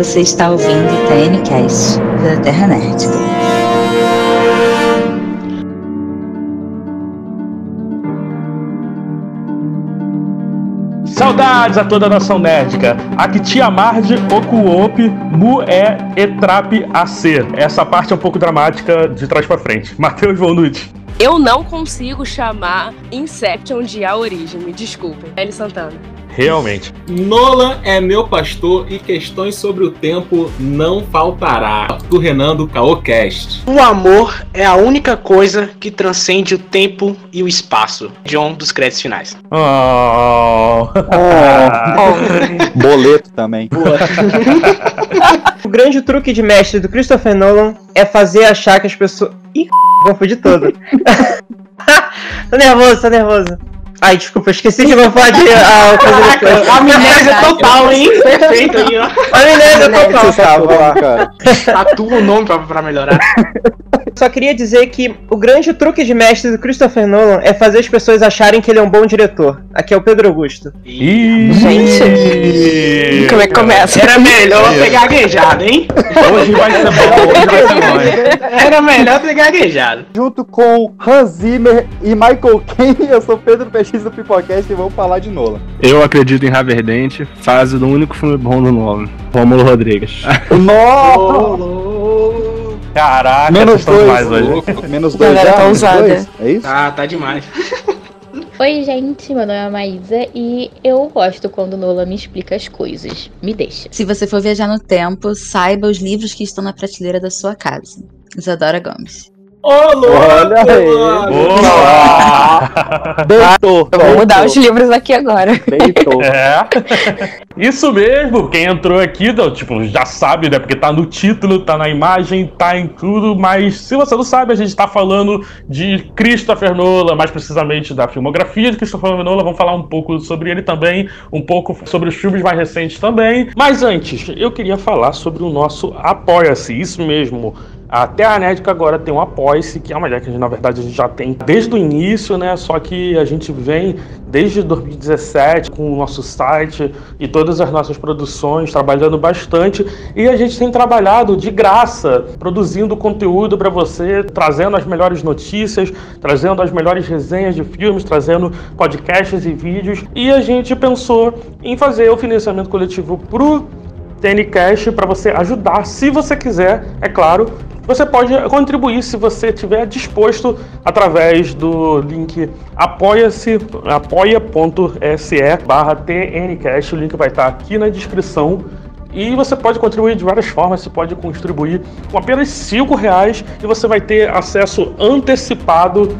Você está ouvindo o TNCast da Terra Nerd. Saudades a toda a nação nerdica. Aqui Tia Marge, Okuop, Mu é Etrap AC. Essa parte é um pouco dramática de trás para frente. Matheus Volnucci. Eu não consigo chamar Inception de A Origem, me desculpe. Eli Santana. Realmente. Nolan é meu pastor e questões sobre o tempo não faltará. Do Renan do Caocast. O amor é a única coisa que transcende o tempo e o espaço. John dos créditos finais. Oh. oh. Boleto também. o grande truque de mestre do Christopher Nolan é fazer achar que as pessoas. Ih, confundi todo. tô nervoso, tô nervoso. Ai, desculpa, esqueci que eu vou falar de ah, coisa depois. Amnésia total, hein? Perfeito aí, ó. Amnésia total. Lá, cara. Tatua o nome pra, pra melhorar. Só queria dizer que o grande truque de mestre do Christopher Nolan é fazer as pessoas acharem que ele é um bom diretor. Aqui é o Pedro Augusto. Ih, gente! Como é que começa? Era melhor ter gaguejado, hein? Hoje vai ser bom, hoje vai ser bom. Era melhor ter gaguejado. Junto com Hans Zimmer e Michael Caine, eu sou Pedro PX do Pipocast e vamos falar de Nolan. Eu acredito em Raverdente, fase do único filme bom do Nolan. Rômulo Rodrigues. Nossa! Caraca, Menos dois. mais hoje. Menos dois Galera já? tá Menos ousada. dois? É isso? Ah, tá demais. Oi, gente, meu nome é Maísa e eu gosto quando Nola me explica as coisas. Me deixa. Se você for viajar no tempo, saiba os livros que estão na prateleira da sua casa. Isadora Gomes. Ô, louco! Olha aí. Boa! Deitou. Eu vou mudar os livros aqui agora. Deitou. É. Isso mesmo, quem entrou aqui, não, tipo, já sabe, né? Porque tá no título, tá na imagem, tá em tudo, mas se você não sabe, a gente tá falando de Christopher Nolan, mais precisamente da filmografia de Christopher Nolan, vamos falar um pouco sobre ele também, um pouco sobre os filmes mais recentes também. Mas antes, eu queria falar sobre o nosso Apoia-se, isso mesmo. A Terra Nerdica agora tem um Apoia-se, que é uma ideia que a gente, na verdade a gente já tem desde o início, né? Só que a gente vem desde 2017 com o nosso site e todas as nossas produções, trabalhando bastante. E a gente tem trabalhado de graça, produzindo conteúdo para você, trazendo as melhores notícias, trazendo as melhores resenhas de filmes, trazendo podcasts e vídeos. E a gente pensou em fazer o financiamento coletivo pro TNCast para você ajudar, se você quiser, é claro. Você pode contribuir se você estiver disposto através do link apoia-se, apoia.se barra TNCast. O link vai estar aqui na descrição. E você pode contribuir de várias formas. Você pode contribuir com apenas cinco reais e você vai ter acesso antecipado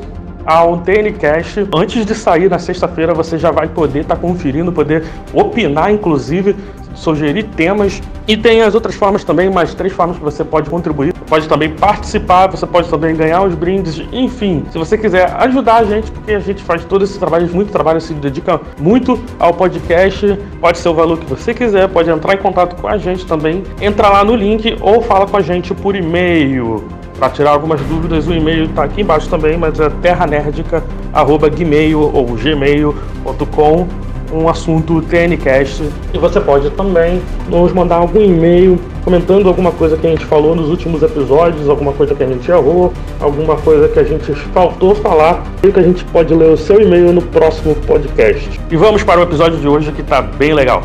ao TNCast. Antes de sair na sexta-feira, você já vai poder estar conferindo, poder opinar, inclusive, sugerir temas. E tem as outras formas também, mais três formas que você pode contribuir. Pode também participar, você pode também ganhar os brindes, enfim. Se você quiser ajudar a gente, porque a gente faz todo esse trabalho, muito trabalho, se dedica muito ao podcast, pode ser o valor que você quiser, pode entrar em contato com a gente também. Entra lá no link ou fala com a gente por e-mail. Para tirar algumas dúvidas, o e-mail está aqui embaixo também, mas é terranerdica.gmail ou gmail.com um assunto TNCast. E você pode também nos mandar algum e-mail comentando alguma coisa que a gente falou nos últimos episódios, alguma coisa que a gente errou, alguma coisa que a gente faltou falar, e que a gente pode ler o seu e-mail no próximo podcast. E vamos para o episódio de hoje que está bem legal.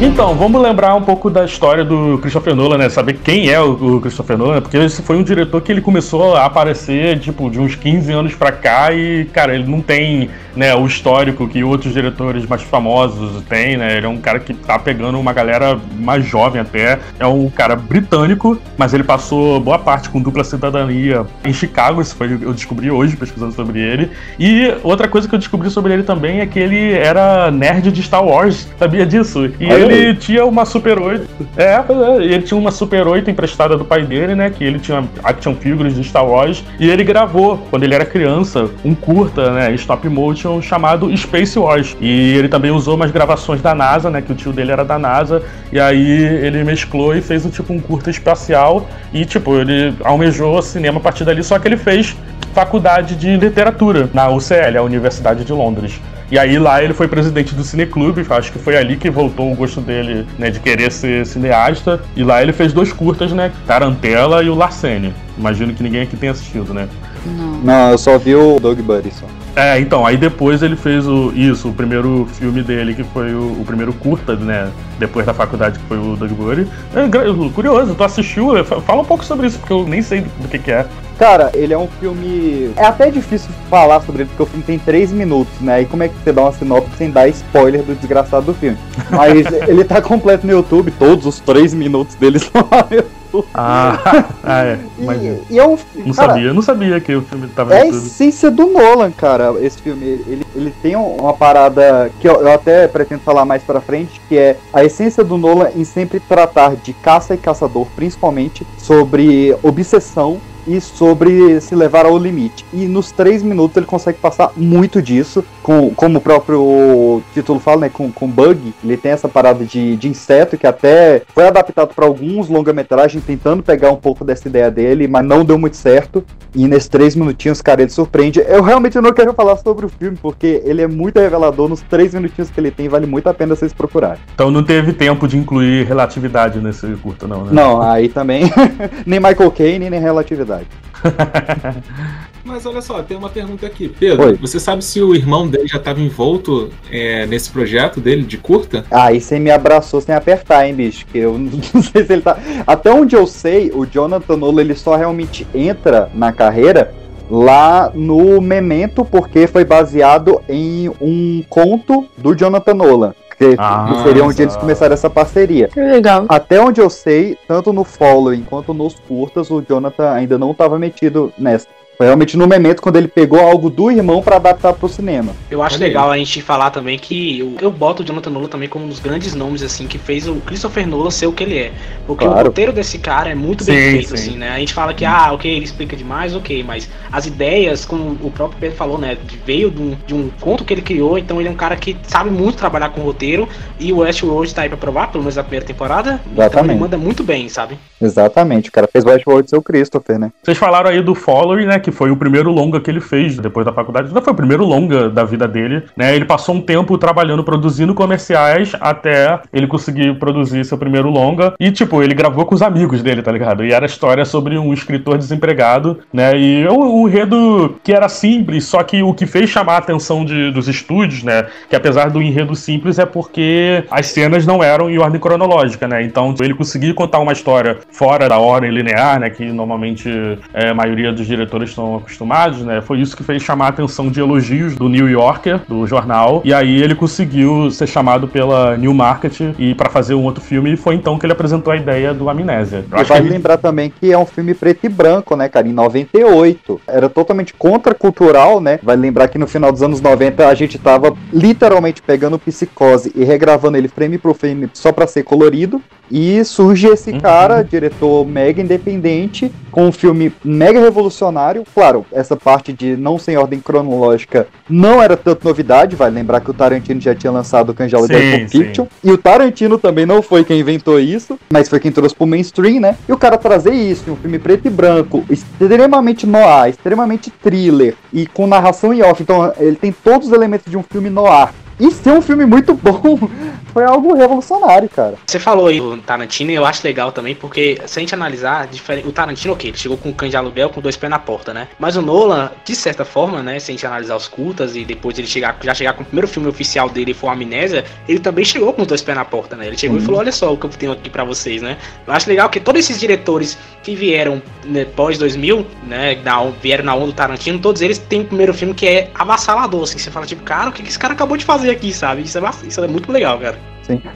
Então, vamos lembrar um pouco da história do Christopher Nolan, né? Saber quem é o Christopher Nolan, porque esse foi um diretor que ele começou a aparecer, tipo, de uns 15 anos pra cá e, cara, ele não tem, né, o histórico que outros diretores mais famosos têm, né? Ele é um cara que tá pegando uma galera mais jovem até. É um cara britânico, mas ele passou boa parte com dupla cidadania em Chicago, isso foi eu descobri hoje pesquisando sobre ele. E outra coisa que eu descobri sobre ele também é que ele era nerd de Star Wars, sabia disso? E Olha ele tinha uma Super 8. É, é, ele tinha uma Super 8 emprestada do pai dele, né? Que ele tinha action figures de Star Wars. E ele gravou, quando ele era criança, um curta, né? Stop motion chamado Space Wars. E ele também usou umas gravações da NASA, né? Que o tio dele era da NASA. E aí ele mesclou e fez um tipo um curta espacial. E, tipo, ele almejou cinema a partir dali, só que ele fez faculdade de literatura na UCL, a Universidade de Londres. E aí lá ele foi presidente do Cineclube, acho que foi ali que voltou o gosto dele, né, de querer ser cineasta. E lá ele fez dois curtas, né, Tarantela e o Larcene. Imagino que ninguém aqui tenha assistido, né? Não. Não, eu só vi o Dog Buddy só. É, então, aí depois ele fez o isso, o primeiro filme dele, que foi o, o primeiro curta, né? Depois da faculdade, que foi o Dog Buddy. É, curioso, tu assistiu? Fa- Fala um pouco sobre isso, porque eu nem sei do, do que que é. Cara, ele é um filme. É até difícil falar sobre ele, porque o filme tem 3 minutos, né? E como é que você dá uma sinopse sem dar spoiler do desgraçado do filme? Mas ele tá completo no YouTube, todos os 3 minutos dele estão lá no YouTube. Ah, ah é. Mas E, e é um não cara, sabia, eu não sabia que o filme tava É a essência do Nolan, cara, esse filme. Ele, ele tem um- uma parada que eu, eu até pretendo falar mais pra frente, que é a essência do Nolan em sempre tratar de caça e caçador, principalmente sobre obsessão e sobre se levar ao limite. E nos três minutos ele consegue passar muito disso, com, como o próprio título fala, né, com, com bug. Ele tem essa parada de, de inseto que até foi adaptado para alguns longa-metragens, tentando pegar um pouco dessa ideia dele, mas não deu muito certo. E nesses três minutinhos, cara, ele surpreende. Eu realmente não quero falar sobre o filme, porque ele é muito revelador. Nos três minutinhos que ele tem, vale muito a pena vocês procurarem. Então não teve tempo de incluir relatividade nesse curta, não, né? Não, aí também. nem Michael Caine, nem relatividade. Mas olha só, tem uma pergunta aqui. Pedro, Oi. você sabe se o irmão dele já estava envolto é, nesse projeto dele de curta? Aí você me abraçou sem apertar, hein, bicho? Que eu não sei se ele tá. Até onde eu sei, o Jonathan Nolan ele só realmente entra na carreira lá no Memento, porque foi baseado em um conto do Jonathan Nolan. Que Ah, seria onde eles exato. começaram essa parceria. Que legal. Até onde eu sei, tanto no Following quanto nos curtas, o Jonathan ainda não estava metido nessa. Foi realmente no momento quando ele pegou algo do irmão para adaptar pro cinema. Eu acho Olha aí. legal a gente falar também que eu, eu boto o Jonathan Nolan também como um dos grandes nomes assim que fez o Christopher Nolan ser o que ele é. Porque o Claro. roteiro desse cara é muito bem Sim, feito sim. assim, né? A gente fala que ah, OK, ele explica demais, OK, mas as ideias, como o próprio Pedro falou, né, veio de um, de um conto que ele criou, então ele é um cara que sabe muito trabalhar com roteiro e o Westworld tá aí pra provar, pelo menos na primeira temporada. Então Exatamente. ele manda muito bem, sabe? Exatamente, o cara fez Westworld ser o Christopher, né? Vocês falaram aí do Following, né? Que foi o primeiro longa que ele fez depois da faculdade. Não foi o primeiro longa da vida dele, né? Ele passou um tempo trabalhando, produzindo comerciais até ele conseguir produzir seu primeiro longa. E, tipo, ele gravou com os amigos dele, tá ligado? E era história sobre um escritor desempregado, né? E um, um enredo que era simples, só que o que fez chamar a atenção de- dos estúdios, né? Que apesar do enredo simples é porque as cenas não eram em ordem cronológica, né? Então ele conseguia contar uma história fora da ordem linear, né? Que normalmente é, a maioria dos diretores estão acostumados, né? Foi isso que fez chamar a atenção de elogios do New Yorker, do jornal, e aí ele conseguiu ser chamado pela New Market e para fazer um outro filme, e foi então que ele apresentou a ideia do Amnésia. Eu E ele- lembrar também que é um filme preto e branco, né, cara? Em 98. Era totalmente contracultural, né? Vale lembrar que no final dos anos 90 a gente tava literalmente pegando psicose e regravando ele frame por frame só pra ser colorido. E surge esse Uhum. cara, diretor mega independente, com um filme mega revolucionário. Claro, essa parte de não ser em ordem cronológica não era tanto novidade. Vale lembrar que o Tarantino já tinha lançado o Cangelo Sim, de. Fiction. E o Tarantino também não foi quem inventou isso, mas foi quem trouxe pro mainstream, né? E o cara trazer isso, em um filme preto e branco, extremamente noir, extremamente thriller, e com narração em off. Então ele tem todos os elementos de um filme noir. E ser um filme muito bom foi algo revolucionário, cara. Você falou aí do Tarantino e eu acho legal também, porque se a gente analisar, o Tarantino, ok, ele chegou com um cães de aluguel com dois pés na porta, né? Mas o Nolan, de certa forma, né, se a gente analisar os cultas e depois ele chegar, já chegar com o primeiro filme oficial dele, foi o Amnésia, ele também chegou com os dois pés na porta, né? Ele chegou e Uhum. falou, olha só o que eu tenho aqui pra vocês, né? Eu acho legal que todos esses diretores que vieram né, pós 2000, né, na, vieram na onda do Tarantino, todos eles têm um primeiro filme que é avassalador, assim, você fala tipo, cara, o que esse cara acabou de fazer aqui, sabe? Isso é, isso é muito legal, cara.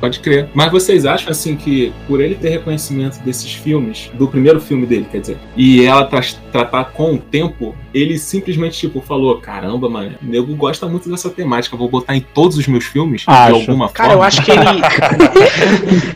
Pode crer. Mas vocês acham assim que por ele ter reconhecimento desses filmes, do primeiro filme dele, quer dizer, e ela tra tratar com o tempo, ele simplesmente tipo falou: caramba, mano, o nego gosta muito dessa temática, vou botar em todos os meus filmes Acho. de alguma Cara, forma. eu acho que ele.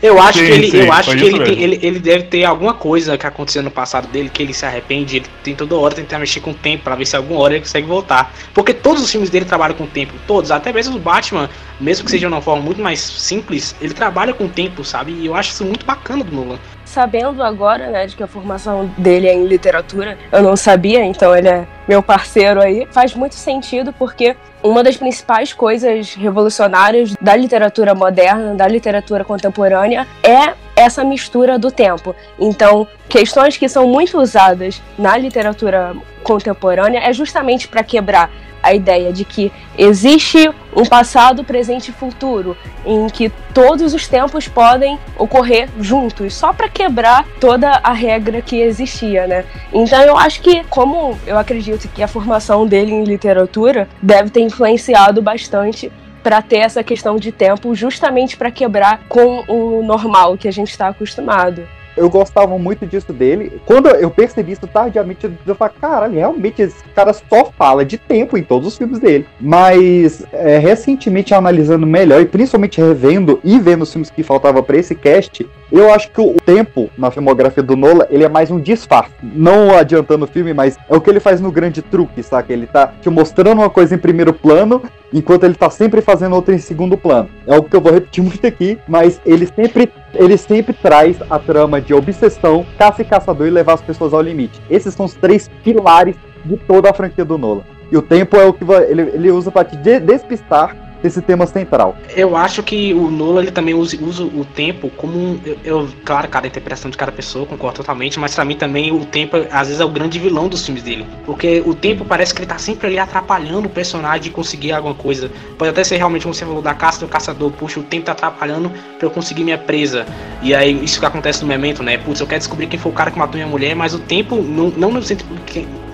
eu acho Sim, que ele, sim, eu acho que ele, tem- ele, ele deve ter alguma coisa que aconteceu no passado dele que ele se arrepende. Ele tem toda hora tentar mexer com o tempo pra ver se alguma hora ele consegue voltar. Porque todos os filmes dele trabalham com o tempo, todos, até mesmo o Batman, mesmo que seja de uma forma muito mais simples, ele trabalha com o tempo, sabe? E eu acho isso muito bacana do Nolan. Sabendo agora, né, de que a formação dele é em literatura, eu não sabia, então ele é meu parceiro aí, faz muito sentido porque uma das principais coisas revolucionárias da literatura moderna, da literatura contemporânea, é essa mistura do tempo. Então, questões que são muito usadas na literatura contemporânea é justamente para quebrar a ideia de que existe um passado, presente e futuro, em que todos os tempos podem ocorrer juntos, só para quebrar toda a regra que existia, né? Então eu acho que, como eu acredito que a formação dele em literatura deve ter influenciado bastante para ter essa questão de tempo, justamente para quebrar com o normal que a gente está acostumado eu gostava muito disso dele. Quando eu percebi isso tardiamente, eu falei, caralho, realmente esse cara só fala de tempo em todos os filmes dele. Mas é, recentemente analisando melhor, e principalmente revendo e vendo os filmes que faltava para esse cast, eu acho que o tempo na filmografia do Nola, ele é mais um disfarce. Não adiantando o filme, mas é o que ele faz no grande truque, saca? Ele tá te mostrando uma coisa em primeiro plano, enquanto ele tá sempre fazendo outra em segundo plano. É algo que eu vou repetir muito aqui, mas ele sempre, ele sempre traz a trama de obsessão, caça e caçador e levar as pessoas ao limite. Esses são os três pilares de toda a franquia do Nola. E o tempo é o que ele, ele usa para te despistar esse tema central. Eu acho que o Nolan ele também usa, usa o tempo como um. Eu, eu, claro, cada interpretação de cada pessoa, concordo totalmente, mas para mim também o tempo às vezes é o grande vilão dos filmes dele. Porque o tempo parece que ele tá sempre ali atrapalhando o personagem de conseguir alguma coisa. Pode até ser realmente como você falou da caça do caçador, puxa, o tempo tá atrapalhando para eu conseguir minha presa. E aí isso que acontece no momento, né? Putz, eu quero descobrir quem foi o cara que matou minha mulher, mas o tempo não, não no sentido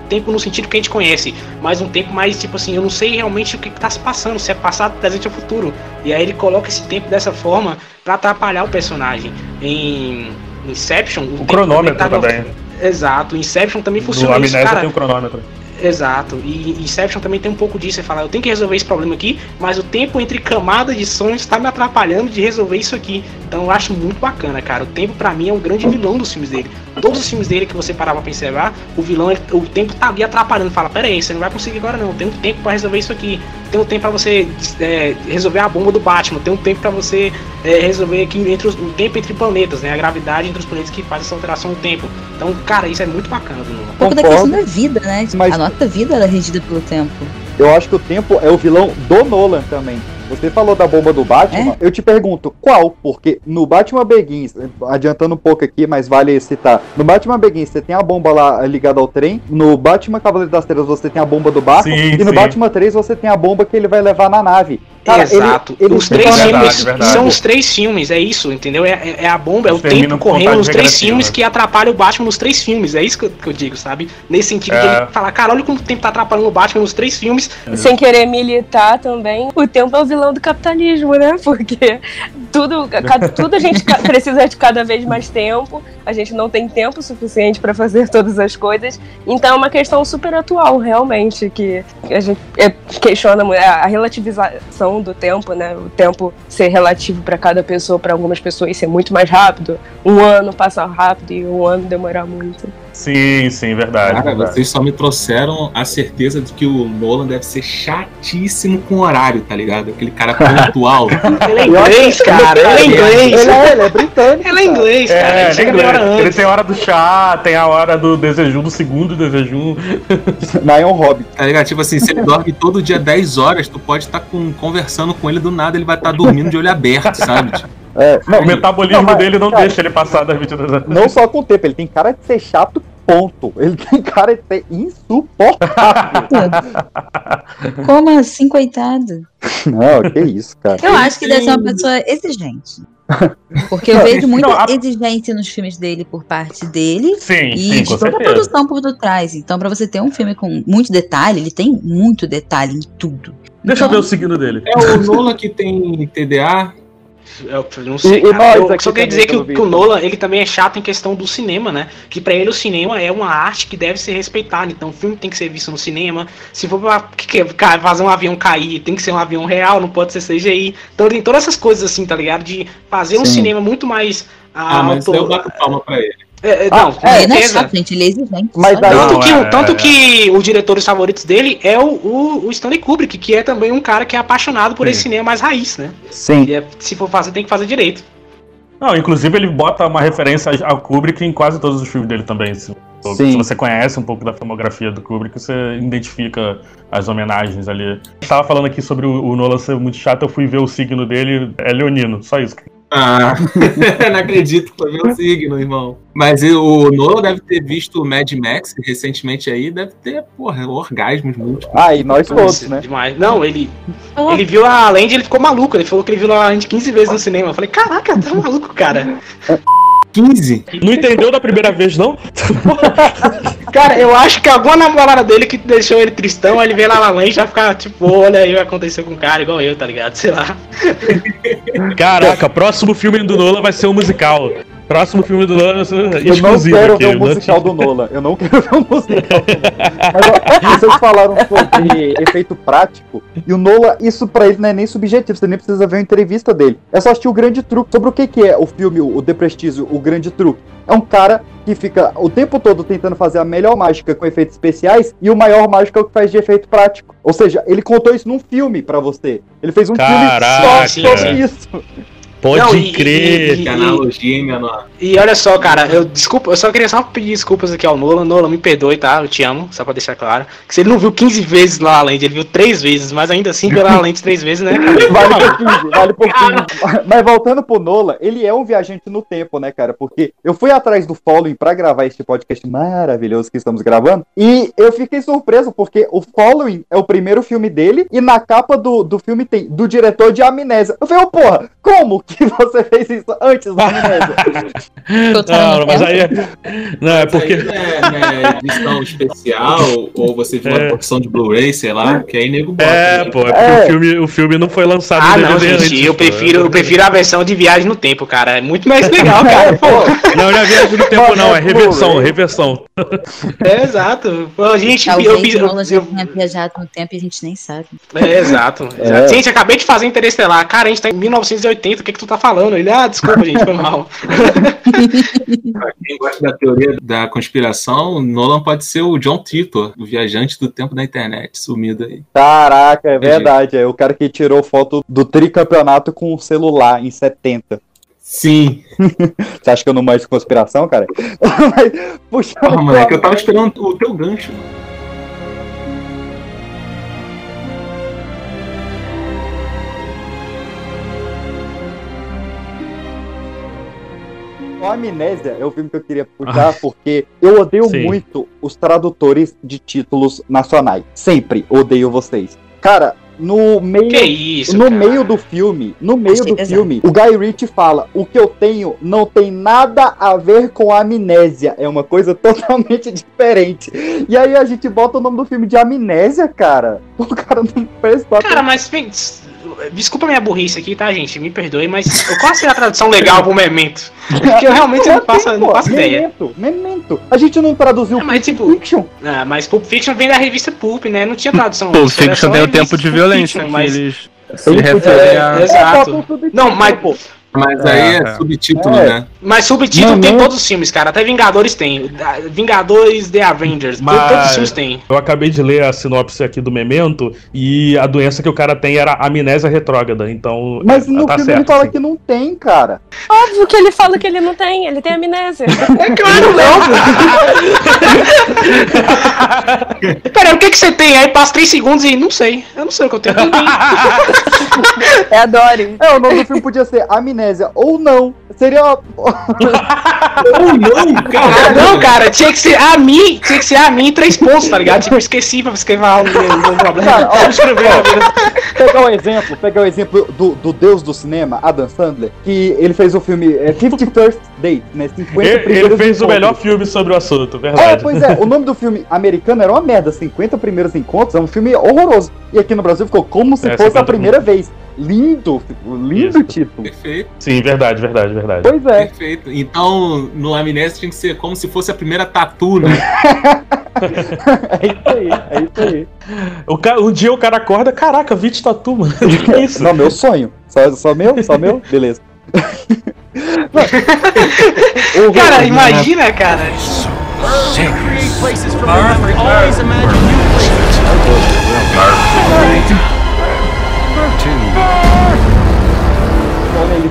tempo no sentido que a gente conhece, mas um tempo mais tipo assim, eu não sei realmente o que está se passando, se é passado, presente ou futuro. E aí ele coloca esse tempo dessa forma para atrapalhar o personagem. Em Inception, o, o cronômetro tá também. Exato, Inception também funciona no isso, cara. tem o cronômetro. Exato. E Inception também tem um pouco disso. Você fala, eu tenho que resolver esse problema aqui, mas o tempo entre camadas de sonhos está me atrapalhando de resolver isso aqui. Então eu acho muito bacana, cara. O tempo para mim é um grande vilão dos filmes dele. Todos os filmes dele que você parar pra observar, o vilão, o tempo tá ali atrapalhando. Fala, pera aí, você não vai conseguir agora não. Tem um tempo para resolver isso aqui. Tem um tempo para você é, resolver a bomba do Batman. Tem um tempo para você é, resolver aqui entre os, o tempo entre planetas, né? A gravidade entre os planetas que faz essa alteração no tempo. Então, cara, isso é muito bacana do Um pouco da questão da vida, né? Mas... A nossa vida é regida pelo tempo. Eu acho que o tempo é o vilão do Nolan também. Você falou da bomba do Batman, é? eu te pergunto, qual? Porque no Batman Begins, adiantando um pouco aqui, mas vale citar. No Batman Begins você tem a bomba lá ligada ao trem, no Batman Cavaleiro das Trevas você tem a bomba do barco, sim, e no sim. Batman 3 você tem a bomba que ele vai levar na nave. Cara, Exato. Ele, ele os três verdade, filmes verdade. são os três filmes, é isso, entendeu? É, é a bomba, é o tempo correndo nos três filmes que atrapalha o Batman nos três filmes. É isso que eu, que eu digo, sabe? Nesse sentido é. de ele falar, cara, olha como o tempo tá atrapalhando o Batman nos três filmes. Sem querer militar também, o tempo é o vilão do capitalismo, né? Porque tudo, tudo a gente precisa de cada vez mais tempo, a gente não tem tempo suficiente para fazer todas as coisas. Então é uma questão super atual, realmente, que a gente é, questiona a relativização do tempo, né? O tempo ser relativo para cada pessoa, para algumas pessoas ser muito mais rápido, um ano passar rápido e um ano demorar muito. Sim, sim, verdade. Cara, verdade. vocês só me trouxeram a certeza de que o Nolan deve ser chatíssimo com horário, tá ligado? Aquele cara pontual. ele é inglês, cara. Ele é inglês. Ele é, ele é britânico. Ele é inglês, cara. É, ele, é inglês. ele tem a hora do chá, tem a hora do desejo, do segundo desejo. Nion Hobbit. Tá ligado? Tipo assim, se ele dorme todo dia 10 horas, tu pode estar tá com, conversando com ele do nada, ele vai estar tá dormindo de olho aberto, sabe? Tipo, é, não, o metabolismo não, dele não cara, deixa ele passar das 22 horas. Não só com o tempo, ele tem cara de ser chato, ponto. Ele tem cara de ser insuportável. Como assim, coitado? Não, que isso, cara. Eu acho que deve ser uma pessoa exigente. Porque eu vejo muita não, a... exigência nos filmes dele por parte dele sim, e sim, de toda a produção por trás. Então, para você ter um filme com muito detalhe, ele tem muito detalhe em tudo. Deixa então... eu ver o signo dele. É o Nola que tem TDA, eu não sei, e, cara. eu só queria dizer que, o, que o Nolan, ele também é chato em questão do cinema, né? Que para ele o cinema é uma arte que deve ser respeitada. Então o filme tem que ser visto no cinema. Se for pra fazer um avião cair, tem que ser um avião real, não pode ser CGI. Então tem todas essas coisas assim, tá ligado? De fazer um cinema muito mais. Ah, mas eu bato palma pra ele. É, é, não, ah, é, não é chato, gente, ele é exigente. Mas daí, tanto, que, é, tanto que os diretores favoritos dele é o, o, o, Stanley Kubrick, que é também um cara que é apaixonado por Sim. esse cinema mais raiz, né? Sim. É, se for fazer, tem que fazer direito. Não, inclusive ele bota uma referência ao Kubrick em quase todos os filmes dele também. Se, Sim. se você conhece um pouco da filmografia do Kubrick, você identifica as homenagens ali. Eu tava falando aqui sobre o, o Nolan ser muito chato, eu fui ver o signo dele, é leonino, só isso. Ah, não acredito que foi meu signo, irmão. Mas o Nolan deve ter visto o Mad Max recentemente aí, deve ter, porra, orgasmos múltiplos. Ah, e nós todos, né? Demais. Não, ele, ele viu a Land e ele ficou maluco. Ele falou que ele viu a Land 15 vezes no cinema. Eu falei, caraca, tá maluco, cara. 15? Não entendeu da primeira vez, não? Cara, eu acho que alguma namorada dele que deixou ele tristão, ele vê lá na Land e já fica tipo, olha aí o que aconteceu com um cara igual eu, tá ligado? Sei lá. Caraca, próximo filme do Nolan vai ser um musical. Próximo filme do Nolan Eu não quero aqui. ver o musical do Nolan. Eu não quero ver o musical do Nolan. Mas ó, vocês falaram sobre efeito prático. E o Nolan, isso pra ele não é nem subjetivo. Você nem precisa ver uma entrevista dele. É só assistir o grande truque. Sobre o que, que é o filme, o The Prestige, o grande truque. É um cara que fica o tempo todo tentando fazer a melhor mágica com efeitos especiais e o maior mágico é o que faz de efeito prático. Ou seja, ele contou isso num filme pra você. Ele fez um Caraca. filme só sobre isso. Pode Não, e- crer. e- Que analogia, hein? E olha só, cara, eu desculpa, eu só queria só pedir desculpas aqui ao Nolan. Nolan, me perdoe, tá? Eu te amo, só pra deixar claro. Que se ele não viu 15 vezes lá além, ele viu 3 vezes, mas ainda assim pela lente 3 vezes, né? Vale por 15, vale por 15. Mas voltando pro Nola, ele é um viajante no tempo, né, cara? Porque eu fui atrás do Following pra gravar este podcast maravilhoso que estamos gravando. E eu fiquei surpreso, porque o Following é o primeiro filme dele. E na capa do, do filme tem do diretor de Amnésia. Eu falei, ô porra, como que você fez isso antes da Amnésia? Não, mas aí. Não, é porque. Não é, é edição especial, ou você viu É. uma porção de Blu-ray, sei lá, que aí nego bota. É, né? pô, é porque É. O, filme, o filme não foi lançado Ah, em não, DVD gente, antes, eu prefiro, eu prefiro a versão de viagem no tempo, cara. É muito mais legal, cara. Pô, Não, não é viagem no tempo, não, é reversão, reversão. é exato. Pô, gente, eu, Talvez eu, o Nolan já eu, tenha viajado no tempo e a gente nem sabe. É, exato. É. exato. Gente, acabei de fazer Interestelar. Cara, a gente tá em 1980, o que que tu tá falando? Ele, ah, desculpa, gente, foi mal. Pra quem gosta da teoria da conspiração, Nolan pode ser o John Titor, o viajante do tempo da internet, sumido aí. Caraca, é verdade. É o cara que tirou foto do tricampeonato com o celular em 70. Sim. Você acha que eu não manjo de conspiração, cara? Mas, puxa, Porra, moleque, eu tava esperando o teu gancho. O Amnésia é o filme que eu queria puxar porque eu odeio Sim. muito os tradutores de títulos nacionais. Sempre odeio vocês. Cara, no meio. Que isso, no cara. meio do filme, no meio Achei do filme, o Guy Ritchie fala: o que eu tenho não tem nada a ver com a amnésia, é uma coisa totalmente diferente. E aí a gente bota o nome do filme de amnésia, cara. O cara não prestou Cara, mas desculpa minha burrice aqui, tá, gente? Me perdoe, mas qual seria a tradução legal pro memento? Porque eu realmente não faço, não faço ideia. Memento, memento. A gente não traduziu É, mas, Pulp tipo, Fiction. Ah, mas Pulp Fiction vem da revista Pulp, né? Não tinha tradução. Pulp Fiction tem o tempo de Pulp violência Fiction, mas... eles se referem É, a. exato. É, um Não, mas, pô. Mas aí é, É. subtítulo, É. né? mas subtítulo Não, tem não. todos os filmes, cara. Até Vingadores tem. Vingadores The Avengers. Mas- Todos os filmes tem. Eu acabei de ler a sinopse aqui do Memento e a doença que o cara tem era amnésia retrógrada, então. Mas é, no tá filme certo, ele fala sim. que não tem, cara. Óbvio que ele fala que ele não tem, ele tem amnésia. É claro, não. Pera, o que que você tem? Aí passa 3 segundos e não sei. Eu não sei o que eu tenho. É a Dory. É, o nome do filme podia ser Amnésia ou não. Seria. Ou não, Ah, cara. não, cara, tinha que ser a mim, tinha que ser a mim três pontos, tá ligado? Tipo, eu esqueci pra escrever algo, não problema. Cara, ó, vida. pegar o exemplo, pegar o exemplo do, do deus do cinema, Adam Sandler, que ele fez o filme é, 50 First Date, né? 50 Ele, primeiros ele fez o melhor filme sobre o assunto, É, verdade. pois é, o nome do filme americano era uma merda, 50 primeiros encontros, é um filme horroroso. E aqui no Brasil ficou como se É, fosse a 50 primeira vez. Lindo, lindo Isso. título. Perfeito, Sim, verdade, verdade, verdade. Pois é. perfeito. Então, no Amnésia tinha que ser como se fosse a primeira tatu, né? É isso aí, é isso aí. O ca... Um dia o cara acorda, caraca, 20 tatu, mano. Que é isso? Não, meu sonho. Só, só meu? Só meu? Beleza. Cara, imagina, cara. Ele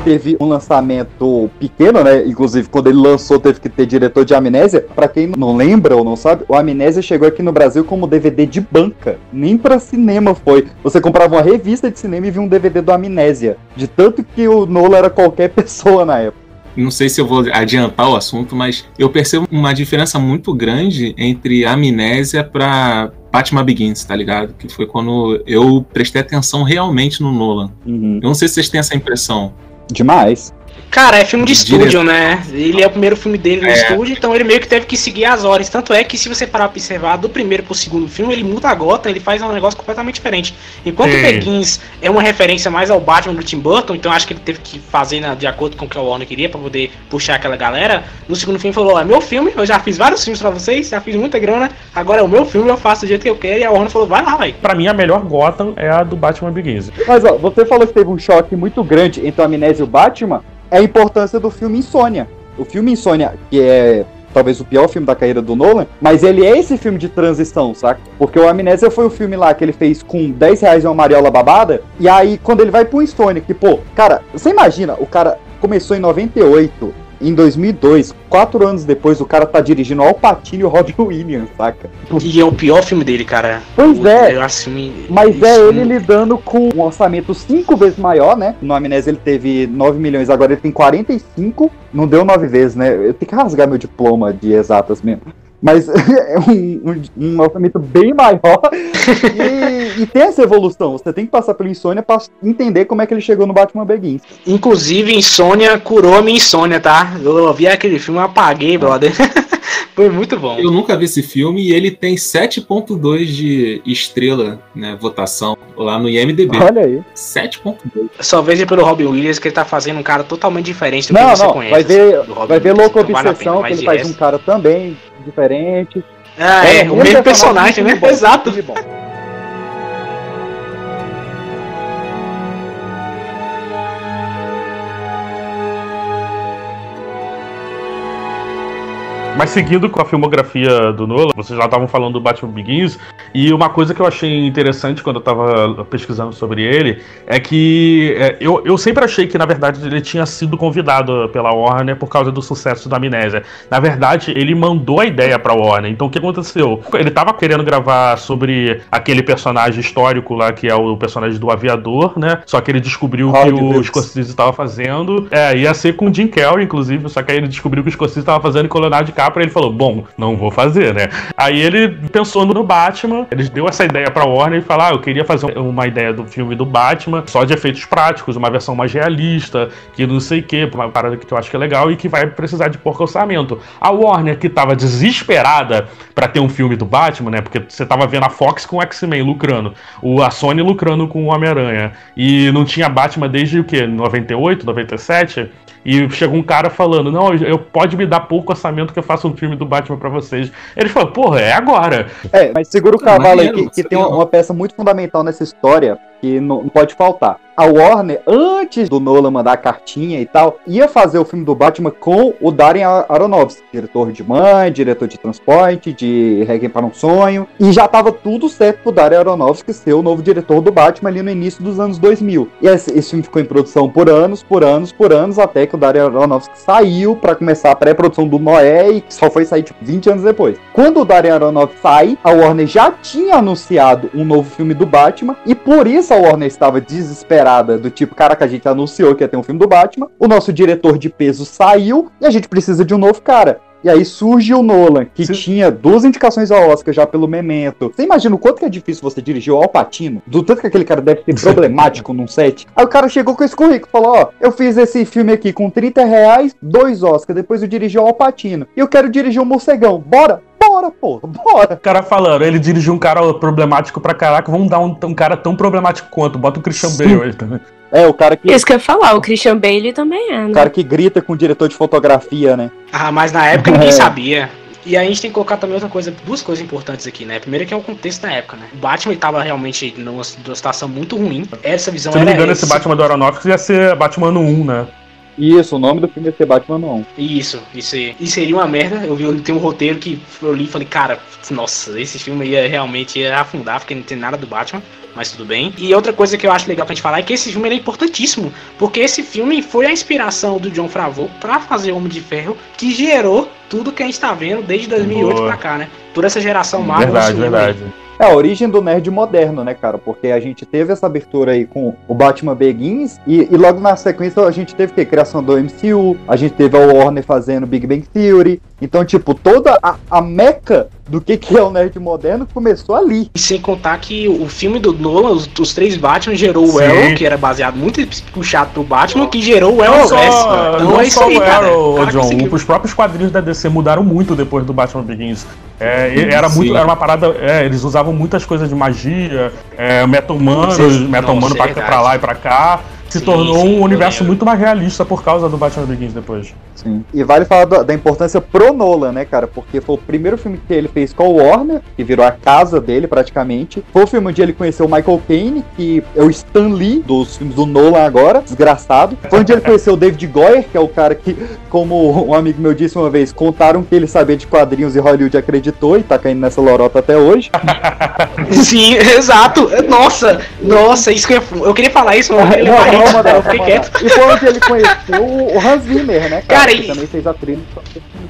teve um lançamento pequeno, né? Inclusive, quando ele lançou, teve que ter diretor de Amnésia. Pra quem não lembra ou não sabe, o Amnésia chegou aqui no Brasil como DVD de banca. Nem pra cinema foi. Você comprava uma revista de cinema e via um DVD do Amnésia. De tanto que o Nolan era qualquer pessoa na época. Não sei se eu vou adiantar o assunto, mas eu percebo uma diferença muito grande entre Amnésia pra Batman Begins, tá ligado? Que foi quando eu prestei atenção realmente no Nolan. Uhum. Eu não sei se vocês têm essa impressão. Demais. Cara, é filme de estúdio, né? Ele é o primeiro filme dele no É. estúdio, então ele meio que teve que seguir as ordens. Tanto é que, se você parar pra observar, do primeiro pro segundo filme, ele muda a gota, ele faz um negócio completamente diferente. Enquanto o Sim. Begins é uma referência mais ao Batman do Tim Burton, então acho que ele teve que fazer né, de acordo com o que o Warner queria pra poder puxar aquela galera. No segundo filme falou: é meu filme, eu já fiz vários filmes pra vocês, já fiz muita grana, agora é o meu filme, eu faço do jeito que eu quero. E a Warner falou: vai lá, vai. Pra mim, a melhor Gotham é a do Batman Begins. Mas ó, você falou que teve um choque muito grande entre o Amnésia e o Batman. É a importância do filme Insônia. O filme Insônia, que é talvez o pior filme da carreira do Nolan, mas ele é esse filme de transição, saca? Porque o Amnésia foi o filme lá que ele fez com 10 reais e uma mariola babada, e aí quando ele vai pro Insônia, que pô, cara, você imagina, o cara começou em 98, em 2002, quatro anos depois, o cara tá dirigindo Al Pacino e o Robin Williams, saca? E é o pior filme dele, cara. Pois é. Eu acho filme. Mas é ele lidando com um orçamento cinco vezes maior, né? No Amnésia ele teve 9 milhões, agora ele tem 45. Não deu nove vezes, né? Eu tenho que rasgar meu diploma de exatas mesmo. Mas é um, um- um bem maior. e, e tem essa evolução. Você tem que passar pelo Insônia pra entender como é que ele chegou no Batman Begins. Inclusive, Insônia curou a minha insônia, tá? Eu vi aquele filme, apaguei, brother. Foi muito bom. Eu nunca vi esse filme e ele tem 7.2 de estrela, né, votação, lá no IMDB. Olha aí. 7.2. Só veja pelo Robin Williams que ele tá fazendo um cara totalmente diferente do Não, que você não. conhece. Vai ver, vai ver Louco então vale a Obsessão, pena, que ele faz resto- um cara também diferente. Ah, é, o mesmo personagem, né? muito bom, Exato. Mas seguindo com a filmografia do Nolan, vocês já estavam falando do Batman Begins, e uma coisa que eu achei interessante quando eu tava pesquisando sobre ele é que é, eu, eu sempre achei que, na verdade, ele tinha sido convidado pela Warner por causa do sucesso da Amnésia. Na verdade, ele mandou a ideia pra Warner. Então, o que aconteceu? Ele tava querendo gravar sobre aquele personagem histórico lá, que é o personagem do aviador, né? Só que ele descobriu Ai, que meu o Deus. Scorsese estava fazendo. É, ia ser com o Jim Carrey, inclusive, só que aí ele descobriu que o Scorsese estava fazendo com o Leonardo DiCaprio e ele falou, bom, não vou fazer, né? Aí ele pensou no Batman, ele deu essa ideia pra Warner e falou, ah, eu queria fazer uma ideia do filme do Batman, só de efeitos práticos, uma versão mais realista, que não sei o que, uma parada que eu acho que é legal e que vai precisar de pouco orçamento. A Warner, que tava desesperada pra ter um filme do Batman, né? Porque você tava vendo a Fox com o X-Men lucrando, a Sony lucrando com o Homem-Aranha, e não tinha Batman desde o quê? 98, 97? E chegou um cara falando: Não, eu pode me dar pouco orçamento que eu faço um filme do Batman pra vocês. Ele falou: Porra, é agora. É, mas segura o cavalo aí, que, que tem uma, uma peça muito fundamental nessa história que não, pode faltar. A Warner, antes do Nolan mandar a cartinha e tal, ia fazer o filme do Batman com o Darren Ar- Aronofsky, diretor de Mãe, diretor de Transporte, de Requiem para um Sonho, e já tava tudo certo pro Darren Aronofsky ser o novo diretor do Batman ali no início dos anos 2000. E esse, esse filme ficou em produção por anos, por anos, por anos, até que o Darren Aronofsky saiu pra começar a pré-produção do Noé e só foi sair tipo 20 anos depois. Quando o Darren Aronofsky sai, a Warner já tinha anunciado um novo filme do Batman e por isso a Warner estava desesperada do tipo, caraca, a gente anunciou que ia ter um filme do Batman, o nosso diretor de peso saiu e a gente precisa de um novo cara. E aí surge o Nolan, que Sim. tinha duas indicações ao Oscar já pelo Memento. Você imagina o quanto que é difícil você dirigir o Alpatino? Do tanto que aquele cara deve ser problemático num set. Aí o cara chegou com esse currículo, falou, ó, eu fiz esse filme aqui com 30 reais, dois Oscars, depois eu dirigi o Alpatino. E eu quero dirigir o Morcegão. Bora? Bora, pô, bora. O cara falando, ele dirigiu um cara problemático pra caraca, vamos dar um, um cara tão problemático quanto. Bota o Christian Sim. Bale aí também. É, o cara que, Isso que eu ia falar, o Christian Bale também é, o né? cara que grita com o diretor de fotografia, né? Ah, mas na época ninguém É. sabia. E aí a gente tem que colocar também outra coisa, duas coisas importantes aqui, né? Primeiro que é o contexto da época, né? O Batman ele tava realmente numa, numa situação muito ruim. Essa visão Se não me engano, esse Batman do Aronofsky ia ser Batman no 1, né? Isso, o nome do filme ia ser Batman não. Isso, isso aí. E seria uma merda. Eu vi tem um roteiro que eu li e falei, cara, nossa, esse filme ia realmente ia afundar, porque não tem nada do Batman. Mas tudo bem. E outra coisa que eu acho legal pra gente falar é que esse filme é importantíssimo. Porque esse filme foi a inspiração do John Favreau pra fazer Homem de Ferro, que gerou tudo que a gente tá vendo desde 2008 Boa. pra cá, né? Toda essa geração Marvel. Verdade, cinema aí. É a origem do nerd moderno, né, cara? Porque a gente teve essa abertura aí com o Batman Begins e, e logo na sequência a gente teve que criação do MCU, a gente teve a Warner fazendo Big Bang Theory. Então, tipo, toda a, a meca do que, que é o nerd moderno começou ali. E sem contar que o filme do Nolan, os, os três Batman, gerou o Sim. Arrow, que era baseado muito puxado pro Batman, que gerou o Não Arrowverse. só, Então não é isso só aí, o cara. Arrow, O cara John, conseguiu. os próprios quadrinhos da DC mudaram muito depois do Batman Begins. É, e- era, Sim. muito, era uma parada. é, eles usavam muitas coisas de magia, é, meta-humanos, meta-humano pra, é verdade. pra lá e pra cá. Se Sim, tornou sim, um universo muito mais realista por causa do Batman Begins depois. Sim. E vale falar da, da importância pro Nolan, né, cara? Porque foi o primeiro filme que ele fez com o Warner, que virou a casa dele praticamente. Foi o filme onde ele conheceu o Michael Caine, que é o Stan Lee dos filmes do Nolan agora, desgraçado. Foi onde ele conheceu o David Goyer, que é o cara que, como um amigo meu disse uma vez, contaram que ele sabia de quadrinhos e Hollywood acreditou e tá caindo nessa lorota até hoje. Sim, exato. Nossa, nossa, isso que eu, eu queria falar isso, mas eu Não, mandar, eu fiquei quieto. E foi onde ele conheceu o Hans Zimmer, né, cara? Cara, que e- também fez a trilha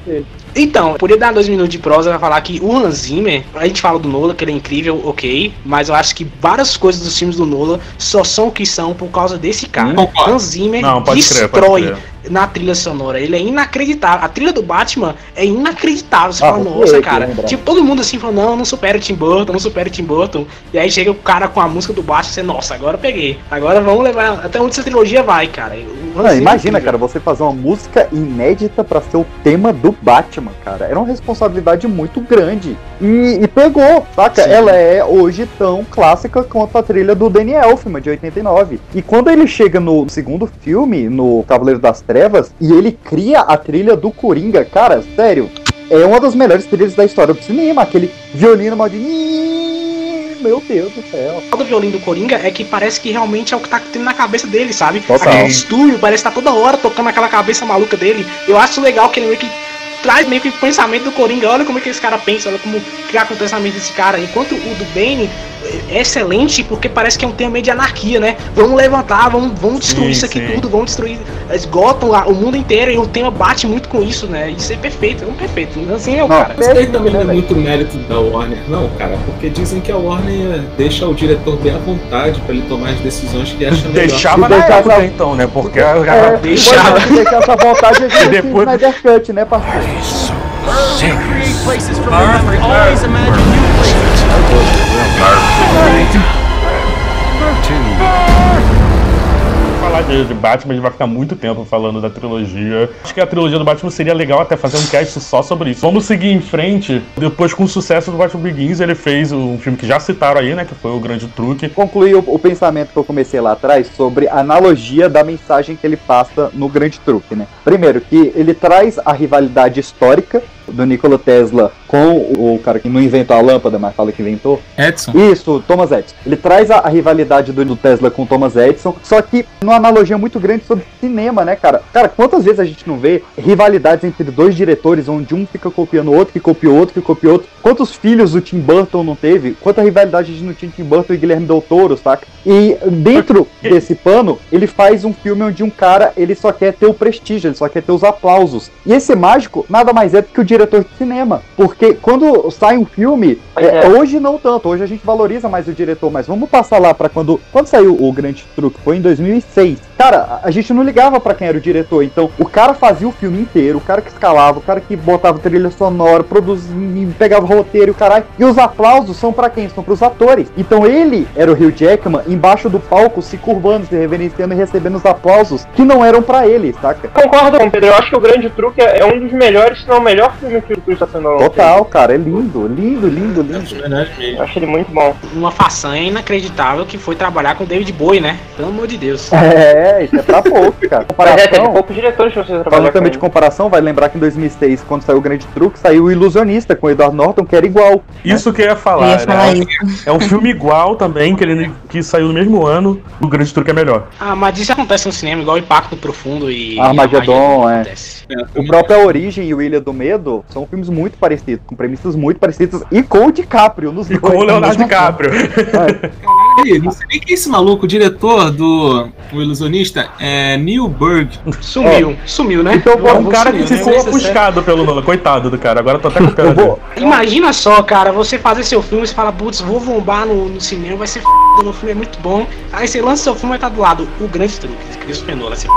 dele. Então, eu podia dar dois minutos de prosa pra falar que o Hans Zimmer, a gente fala do Nolan, que ele é incrível, ok, mas eu acho que várias coisas dos filmes do Nolan só são o que são por causa desse cara. Concordo. Hans Zimmer Não, pode crer, destrói pode crer. Na trilha sonora. Ele é inacreditável. A trilha do Batman é inacreditável. Você Ah, fala, nossa, cara. Tipo, todo mundo assim falou, não, não supera o Tim Burton, não supera o Tim Burton. E aí chega o cara com a música do Batman e você, nossa, agora eu peguei. Agora vamos levar até onde essa trilogia vai, cara. Não, imagina, incrível. cara, você fazer uma música inédita pra ser o tema do Batman, cara. Era uma responsabilidade muito grande. E, e pegou, saca? Sim. Ela é hoje tão clássica quanto a trilha do Danny Elfman, de 89. E quando ele chega no segundo filme, no Cavaleiro das Trevas, e ele cria a trilha do Coringa, cara, sério, é uma das melhores trilhas da história do cinema. Aquele violino mal de. Meu Deus do céu. O do violino do Coringa é que parece que realmente é o que tá tendo na cabeça dele, sabe? Total. Aquele estúdio parece que tá toda hora tocando aquela cabeça maluca dele. Eu acho legal que ele meio que traz meio que o pensamento do Coringa. Olha como é que esse cara pensa, olha como criar com o pensamento desse cara. Enquanto o do Bane é excelente porque parece que é um tema meio de anarquia, né? Vamos levantar, vamos, vamos destruir Sim, isso aqui sim. tudo, vamos destruir, esgotam lá o mundo inteiro e o tema bate muito com isso, né? Isso é perfeito, é um perfeito. Assim é o Não, cara. Isso daí também não é né, velho? muito mérito da Warner, não, cara, porque dizem que a Warner deixa o diretor bem à vontade pra ele tomar as decisões que acha melhor. Deixava na deixava- época então, né? Porque a É, deixava. é, se deixar essa vontade, a gente E tem depois- Snyder Cut, né, parceiro? is so create places from Burr, memory. Always imagine new places. Burr, Burr, Burr, Burr, Burr, Burr, Burr, Burr, falar de, de Batman, a gente vai ficar muito tempo falando da trilogia. Acho que a trilogia do Batman seria legal até fazer um cast só sobre isso. Vamos seguir em frente. Depois, com o sucesso do Batman Begins, ele fez um filme que já citaram aí, né? Que foi o Grande Truque. concluir o, o pensamento que eu comecei lá atrás sobre a analogia da mensagem que ele passa no Grande Truque, né? Primeiro, que ele traz a rivalidade histórica do Nikola Tesla com o, cara que não inventou a lâmpada, mas fala que inventou. Edson. Isso, Thomas Edison. Ele traz a, a rivalidade do, do Tesla com o Thomas Edison, só que numa analogia muito grande sobre cinema, né, cara? Cara, quantas vezes a gente não vê rivalidades entre dois diretores, onde um fica copiando o outro, que copia o outro, que copia o outro? Quantos filhos o Tim Burton não teve? Quanta rivalidade a gente não tinha Tim Burton e Guilherme Del Toro, saca? E dentro desse pano, ele faz um filme onde um cara, ele só quer ter o prestígio, ele só quer ter os aplausos. E esse mágico nada mais é do que o diretor de cinema. Porque quando sai um filme, é, hoje não tanto, hoje a gente valoriza mais o diretor, mas vamos passar lá pra quando quando saiu o Grande Truque, foi em 2006. Cara, a gente não ligava pra quem era o diretor, então o cara fazia o filme inteiro, o cara que escalava, o cara que botava trilha sonora, produzia, pegava roteiro e o caralho. E os aplausos são pra quem? São pros atores. Então ele era o Hugh Jackman embaixo do palco, se curvando, se reverenciando e recebendo os aplausos que não eram pra ele, saca? Concordo com o Pedro, eu acho que o Grande Truque é um dos melhores, se não o melhor filme que o Christopher Nolan Total. Legal, cara. É lindo, lindo, lindo, lindo. Verdade mesmo. Eu acho ele muito bom. Uma façanha inacreditável que foi trabalhar com o David Bowie, né? Pelo amor de Deus. É, isso é pra pouco, cara. Mas é, Comparação, poucos diretores pra você falando também de comparação, vai lembrar que em 2006, quando saiu o Grande Truque, saiu o Ilusionista com o Edward Norton, que era igual. Isso que eu ia Eu falar. ia falar né? É um filme igual também, que ele que saiu no mesmo ano. O Grande Truque é melhor. Ah, mas isso acontece no cinema, igual o Impacto Profundo e. Armagedon, é. acontece. O próprio A Origem e o Ilha do Medo são filmes muito parecidos, com premissas muito parecidas, e com o DiCaprio nos E dois. com o Leonardo DiCaprio. Aí, não sei nem quem é esse maluco, o diretor do O Ilusionista é Neil Berg. Sumiu, sumiu, né? Então, É um cara que Sumiu, né? ficou Mas, ofuscado pelo Nolan. Coitado do cara. Agora eu tô até com pena vou, Imagina só, cara, você fazer seu filme, você fala, putz, vou bombar no, no cinema, vai ser f, meu filme é muito bom. Aí você lança seu filme, vai estar do lado o grande truque, Cristo Nolan, assim.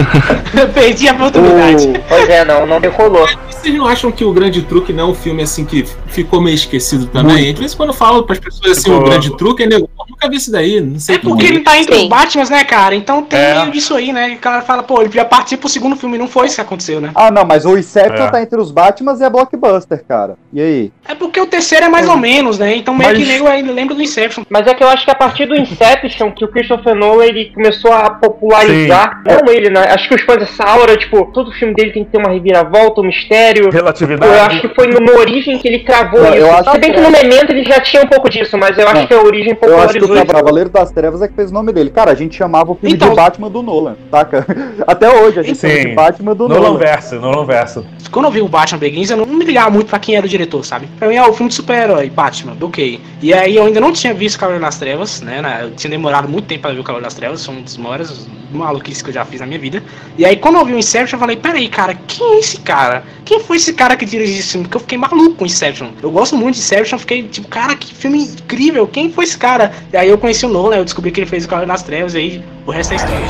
Perdi a oportunidade. Pois é, não, não decolou. Vocês não acham que o Grande Truque não é um filme assim que ficou meio esquecido também? De vez em quando eu falo pras pessoas assim, Ficou. o Grande Truque, é nego, "Pô, nunca vi isso daí, não sei É porque ele tá entre Sim. os Batmans, né, cara? Então tem É. meio disso aí, né? E o cara fala, pô, ele já partiu pro segundo filme, não foi isso que aconteceu, né? Ah, não, mas o Inception É. tá entre os Batmans e a Blockbuster, cara. E aí? É porque o terceiro é mais ou menos, né? Então meio Mas- que nego aí lembra do Inception. Mas é que eu acho que a partir do Inception que o Christopher Nolan ele começou a popularizar. Não ele, né? Acho que os fãs dessa aura, tipo, todo filme dele tem que ter uma reviravolta, um mistério. Relatividade. Eu acho que foi no, no Origem que ele cravou Não, eu isso. acho Se bem que- que no Memento ele já tinha um pouco disso, mas eu acho Não. que a Origem Eu acho que popularizou o. Cavaleiro das Trevas é que fez o nome dele. Cara, a gente chamava o filme Então- de Batman do Nolan, saca? Até hoje a gente Sim. chama de Batman do Nolan Nolan. verso, Nolan verso. Quando eu vi o Batman Begins, eu não me ligava muito pra quem era o diretor, sabe? Pra mim, é o filme de super-herói, Batman, ok. E aí eu ainda não tinha visto Cavaleiro das Trevas, né? Eu tinha demorado muito tempo pra ver o Cavaleiro das Trevas, são um dos maiores maluquices que eu já fiz na minha vida. E aí quando eu vi o Inception, eu falei, peraí, cara, quem é esse cara? Quem foi esse cara que dirigiu esse filme? Porque eu fiquei maluco com Inception. Eu gosto muito de Inception, eu fiquei tipo, cara, que filme incrível, quem foi esse cara? E aí eu conheci o Nolan, eu descobri que ele fez o Cavaleiro das Trevas, e aí o resto é história.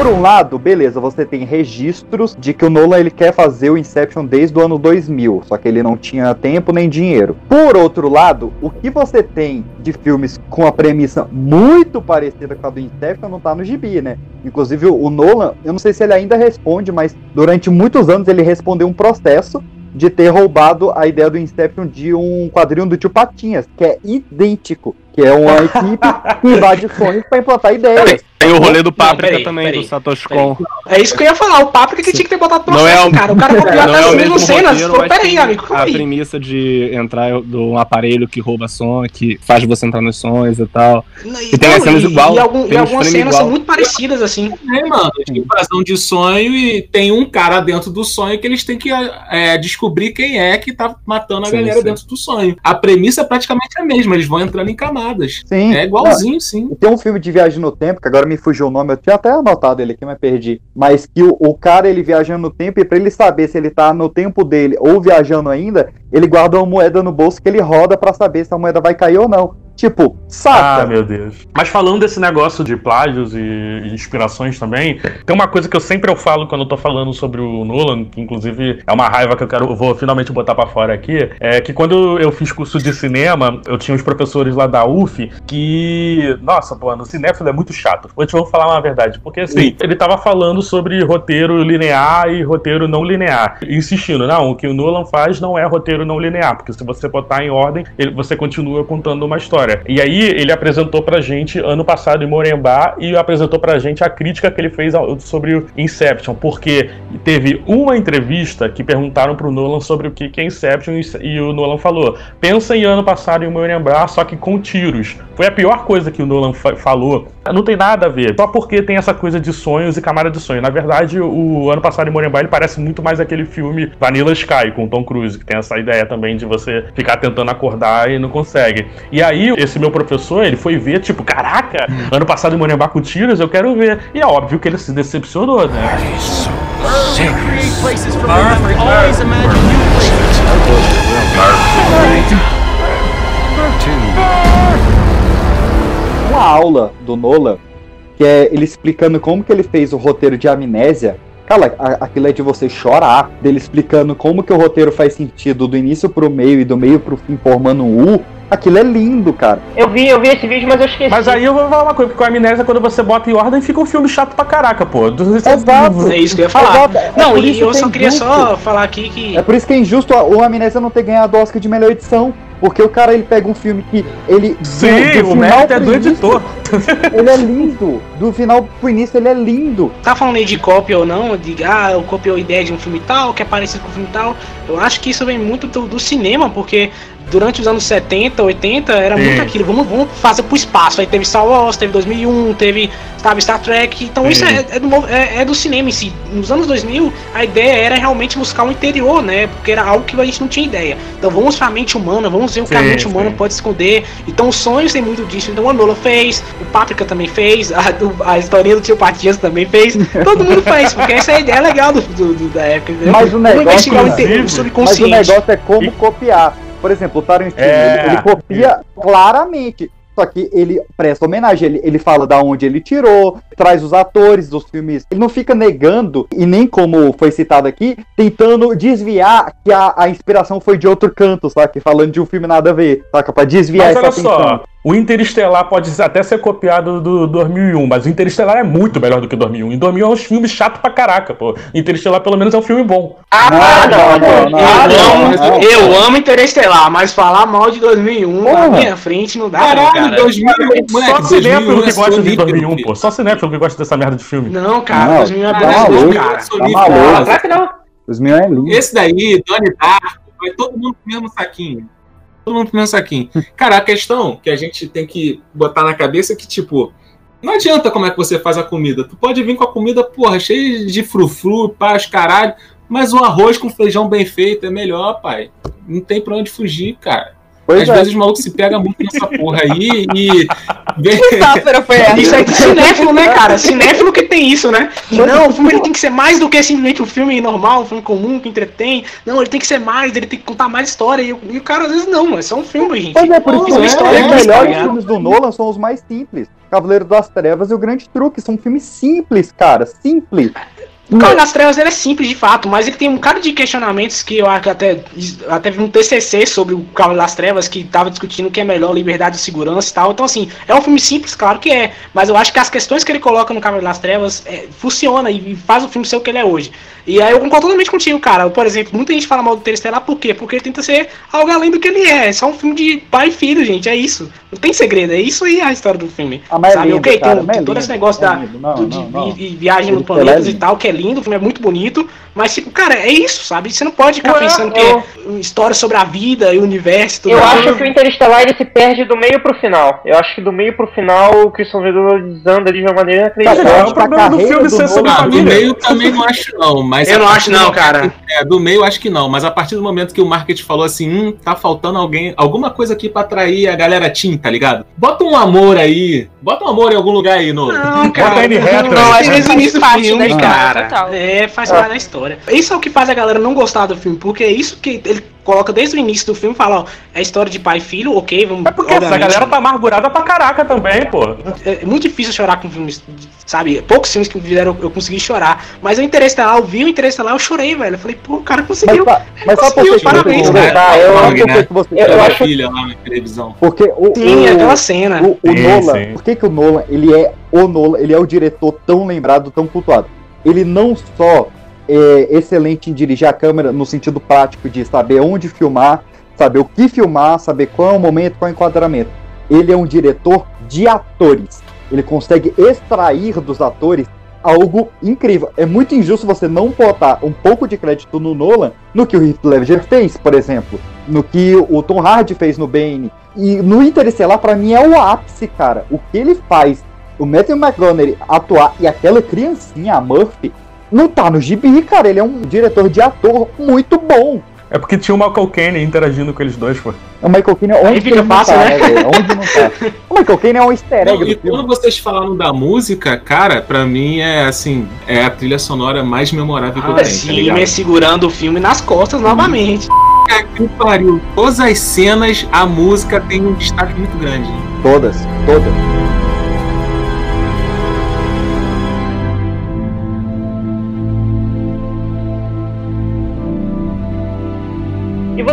Por um lado, beleza, você tem registros de que o Nolan ele quer fazer o Inception desde o ano 2000, só que ele não tinha tempo nem dinheiro. Por outro lado, o que você tem de filmes com a premissa muito parecida com a do Inception não tá no gibi, né? Inclusive o Nolan, eu não sei se ele ainda responde, mas durante muitos anos ele respondeu um processo de ter roubado a ideia do Inception de um quadrinho do Tio Patinhas, que é idêntico, que é uma equipe que invade sonhos para implantar ideias. Tem o rolê do Não, Páprica peraí, também, peraí, do Satoshi. Kon. É isso que eu ia falar, o papo que tinha que ter botado Não é processo, o- cara. O cara copiou Não até é o as mesmo mesmas cenas. peraí, amigo, a aí. premissa de entrar de um aparelho que rouba som, que faz você entrar nos sonhos e tal. E, E tem as cenas e, igual, e, algum- e algumas cenas igual. são muito parecidas, assim. É, mano, invasão de sonho e tem um cara dentro do sonho que eles têm que é, descobrir quem é que tá matando a Sim, galera sim. dentro do sonho. A premissa é praticamente a mesma, eles vão entrando em Sim. É igualzinho, sim. Tem um filme de viagem no tempo, que agora me fugiu o nome, eu tinha até anotado ele aqui, mas perdi. Mas que o, o cara, ele viajando no tempo, e pra ele saber se ele tá no tempo dele ou viajando ainda, ele guarda uma moeda no bolso que ele roda pra saber se a moeda vai cair ou não. Tipo, Ah, saca? meu Deus. Mas falando desse negócio de plágios e inspirações também, tem uma coisa que eu sempre eu falo quando eu tô falando sobre o Nolan, que inclusive é uma raiva que eu quero, eu vou finalmente botar pra fora aqui, é que quando eu fiz curso de cinema, eu tinha os professores lá da UF que, nossa, pô, no cinéfilo é muito chato. Eu te vou falar uma verdade, porque assim, ele tava falando sobre roteiro linear e roteiro não linear, insistindo, não, o que o Nolan faz não é roteiro não linear, porque se você botar em ordem, ele- você continua contando uma história. E aí ele apresentou pra gente ano passado em Morembá e apresentou pra gente a crítica que ele fez sobre Inception, porque teve uma entrevista que perguntaram pro Nolan sobre o que é Inception e- o Nolan falou: "Pensa em ano passado em Morembá, só que com tiros". Foi a pior coisa que o Nolan fa- falou. Não tem nada a ver, só porque tem essa coisa de sonhos e camada de sonho. Na verdade, o ano passado em Morembá ele parece muito mais aquele filme Vanilla Sky com Tom Cruise, que tem essa ideia também de você ficar tentando acordar e não consegue. E aí, esse meu professor, ele foi ver, tipo, caraca, ano passado em Morembá com tiros, eu quero ver. E é óbvio que ele se decepcionou, né? Uma aula do Nolan, que é ele explicando como que ele fez o roteiro de Amnésia. Cara, aquilo é de você chorar, dele explicando como que o roteiro faz sentido do início pro meio e do meio pro fim formando um U. Aquilo é lindo, cara. Eu vi, eu vi esse vídeo, mas eu esqueci. Mas aí eu vou falar uma coisa, porque com a amnésia, quando você bota em ordem, fica um filme chato pra caraca, pô. Exato. É isso que eu ia falar. Exato. É Não, por e isso eu que é só queria injusto. só falar aqui que. É por isso que é injusto a- o Amnésia não ter ganhado o Oscar de melhor edição. Porque o cara ele pega um filme que ele. Sim, do- do o final mérito é do início, editor. Ele é lindo. Do final pro início ele é lindo. Tá falando aí de cópia ou não, de ah, eu copiou a ideia de um filme tal, que é parecido com o filme tal. Eu acho que isso vem muito do, do cinema, porque durante os anos 70, 80, era Sim. muito aquilo, vamos, vamos fazer pro espaço. Aí teve Star Wars, teve 2001, teve sabe, Star Trek. Então isso Sim. é, é do, é- é do cinema em si. Nos anos 2000, a ideia era realmente buscar o interior, né? Porque era algo que a gente não tinha ideia. Então vamos pra mente humana, vamos ver o que a mente humana pode esconder. Então os sonhos tem muito disso. Então o Anola fez, o Páprica também fez, a, a historinha do tio Patias também fez. Todo mundo fez, porque essa é a ideia legal do, do- do- da época. entendeu? Mas o Vamos negócio, investigar o interior, o Mas o subconsciente. negócio é como E- copiar. Por exemplo, o Tarantino, É. ele, ele copia claramente. Só que ele presta homenagem, ele, ele fala da onde ele tirou, traz os atores dos filmes. Ele não fica negando, e nem como foi citado aqui, tentando desviar que a, a inspiração foi de outro canto, saca? Falando de um filme nada a ver, saca? Pra desviar Mas essa olha atenção. só, o Interestelar pode até ser copiado do 2001, mas o Interestelar é muito melhor do que o 2001. Em 2001 é um filme chato pra caraca, pô. Interestelar pelo menos é um filme bom. Ah, não, não, não. Eu, amo, não. eu amo Interestelar, mas falar mal de 2001 na minha frente não dá, Caralho, cara. 2001, moleque, Só cinéfilo 2001 que é gosta de sonífero, 2001, filho. pô. Só cinéfilo que gosta dessa merda de filme. Não, cara, Não, 2001 é tá bom, cara. Tá maluco. Claro que não. Os meus é lindo. Esse daí, Donnie Darko, vai todo mundo pro mesmo saquinho. Todo mundo mesmo saquinho. Cara, a questão que a gente tem que botar na cabeça é que, tipo, não adianta como é que você faz a comida. Tu pode vir com a comida, porra, cheia de frufru, paz, caralho, mas um arroz com feijão bem feito é melhor, pai. Não tem pra onde fugir, cara. Pois Às é. vezes os malucos se pegam muito nessa porra aí e. Metáfora foi essa. Isso é cinéfilo, né, cara? Cinéfilo que tem isso, né? Não, o filme ele tem que ser mais do que simplesmente um filme normal, um filme comum que entretém. Não, ele tem que ser mais, ele tem que contar mais história. E, o- e o cara às vezes não, é só um filme, gente. Pois é, por isso que São os tá melhores ligado? filmes do Nolan são os mais simples. Cavaleiro das Trevas e o Grande Truque são filmes simples, cara. Simples. O Cavaleiro das Trevas ele é simples de fato, mas ele tem um cara de questionamentos que eu acho que até, até vi um TCC sobre o Cavaleiro das Trevas que tava discutindo o que é melhor, liberdade e segurança e tal. Então, assim, é um filme simples, claro que é, mas eu acho que as questões que ele coloca no Cavaleiro das Trevas é, funciona e faz o filme ser o que ele é hoje. E aí eu concordo totalmente contigo, cara. Por exemplo, muita gente fala mal do Interestelar por quê? Porque ele tenta ser algo além do que ele é. É só um filme de pai e filho, gente. É isso. Não tem segredo. É isso aí a história do filme. Ah, mas é sabe? lindo, ok, cara, tem, mas é todo esse negócio é da. Não, do- de não, não. vi- vi- viagem no é planetas e tal, que é lindo, o filme é muito bonito, mas tipo, cara, é isso, sabe? Você não pode ficar Ué, pensando que eu- é história sobre a vida e o universo e tudo Eu mais. acho que o Interestelar ele se perde do meio pro final. Eu acho que do meio pro final o Christopher Nolan desanda de uma maneira inacreditável. eu é acho o que problema do filme do ser sobre Ah, do família. meio também não acho, não. Mas Eu não acho do não, cara. É, do meio acho que não, mas a partir do momento que o marketing falou assim, hum, tá faltando alguém, alguma coisa aqui pra atrair a galera teen, tá ligado? Bota um amor aí, bota um amor em algum lugar aí, no. Não, cara. Bota ele reto, não, não, acho que Faz desde o início do parte filme, da história, cara. total. É, faz parte da história. Isso é o que faz a galera não gostar do filme, porque é isso que ele coloca desde o início do filme, fala, ó, é história de pai e filho, ok, vamos... É porque essa galera tá amargurada pra caraca também, pô. É muito difícil chorar com filmes, sabe? Poucos filmes que me fizeram eu consegui chorar. Mas o Interestelar, eu vi o Interestelar, eu chorei, velho. Eu falei, pô, o cara Mas, conseguiu. mas por que que Parabéns, cara. Tá, eu- né? que que você Eu- eu Aquela acho- filha lá na televisão. Porque o, Sim, o, aquela cena. o, o Sim, Nolan, sim. por que, que o Nolan, ele é o Nolan, ele é o diretor tão lembrado, tão cultuado? Ele não só é excelente em dirigir a câmera no sentido prático de saber onde filmar, saber o que filmar, saber qual é o momento, qual é o enquadramento. Ele é um diretor de atores. Ele consegue extrair dos atores algo incrível. É muito injusto você não botar um pouco de crédito no Nolan no que o Heath Ledger fez, por exemplo, no que o Tom Hardy fez no Bane. E no Interestelar, pra mim, é o ápice, cara. O que ele faz, o Matthew McConaughey atuar e aquela criancinha, a Murphy, não tá no gibi, cara. Ele é um diretor de ator muito bom. É porque tinha o Michael Caine interagindo com eles dois, pô. O Michael Caine, onde Aí que fica fácil, tá, né? velho? Onde não tá. O Michael Caine é um easter egg Não, e filme. quando vocês falaram da música, cara, pra mim é assim, é a trilha sonora mais memorável que eu Ah, tenho, tá sim, ligado? me segurando o filme nas costas novamente. Puta que pariu. Todas as cenas, a música tem um destaque muito grande. Todas, todas.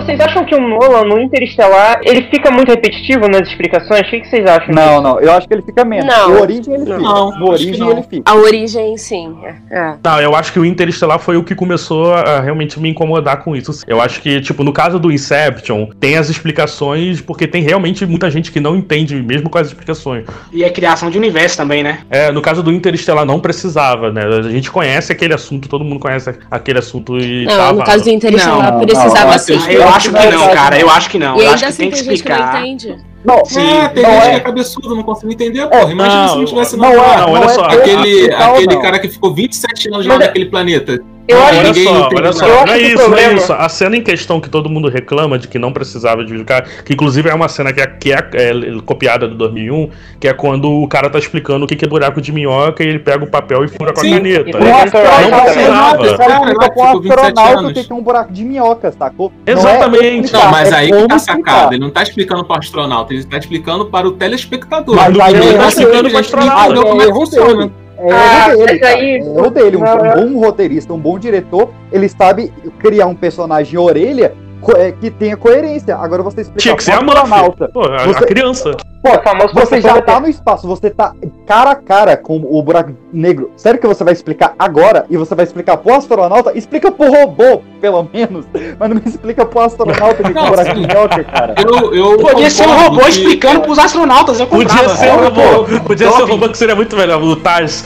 Vocês acham que o Nolan, no Interestelar, ele fica muito repetitivo nas explicações? O que, que vocês acham? Não, disso? não, eu acho que ele fica menos. Não. No origem ele fica. Não, no origem não. ele fica. A origem, sim. É. é. Não, eu acho que o Interestelar foi o que começou a realmente me incomodar com isso. Eu acho que, tipo, no caso do Inception, tem as explicações, porque tem realmente muita gente que não entende, mesmo com as explicações. E a criação de universo também, né? É, no caso do Interestelar não precisava, né? A gente conhece aquele assunto, todo mundo conhece aquele assunto e Não, tava. no caso do Interestelar, Não, precisava não, sim. Ah, eu acho que não, cara. Eu acho que não. E Eu acho que assim tem que que não explicar. entende. Não, Sim, É, tem não gente que é. é cabeçudo, não consigo entender, porra. Imagina não, se não tivesse não nada. é, não, olha é só, Aquele, aquele não. cara que ficou 27 anos lá é- naquele planeta. Eu acho Olha só, olha só, não é isso, não é problema- isso. A cena em questão que todo mundo reclama de que não precisava de explicar, que inclusive é uma cena que é, que é, é, copiada do 2001, que é quando o cara tá explicando o que é buraco de minhoca e ele pega o papel e fura com a Sim. caneta. E Um Não astronauta, precisava. Ficou pra um 27 astronauta que é um buraco de minhoca, sacou? Não é Exatamente. Não, mas é aí que tá a sacada. Ele não tá explicando para o astronauta, ele tá explicando para o telespectador. Mas aí ele é tá explicando entender é como é que erro funciona. É Ah, erro dele, mas cara. aí- É dele. Um, Não, é- um bom roteirista, um bom diretor, ele sabe criar um personagem orelha é, que tenha coerência. Agora você explica Tinha que ser a astronauta. Pô, a, a Você- criança. Pô, O famoso você já tá no espaço, você tá cara a cara com o buraco negro. Sério que você vai explicar agora e você vai explicar pro astronauta? Explica pro robô, pelo menos. Mas não me explica pro astronauta que é Não, um buraco sim. de minhoca, cara. Eu, eu Podia ser um robô que- explicando pros astronautas, eu Podia ser um É, robô. Podia ser um robô que seria muito melhor, o Tars.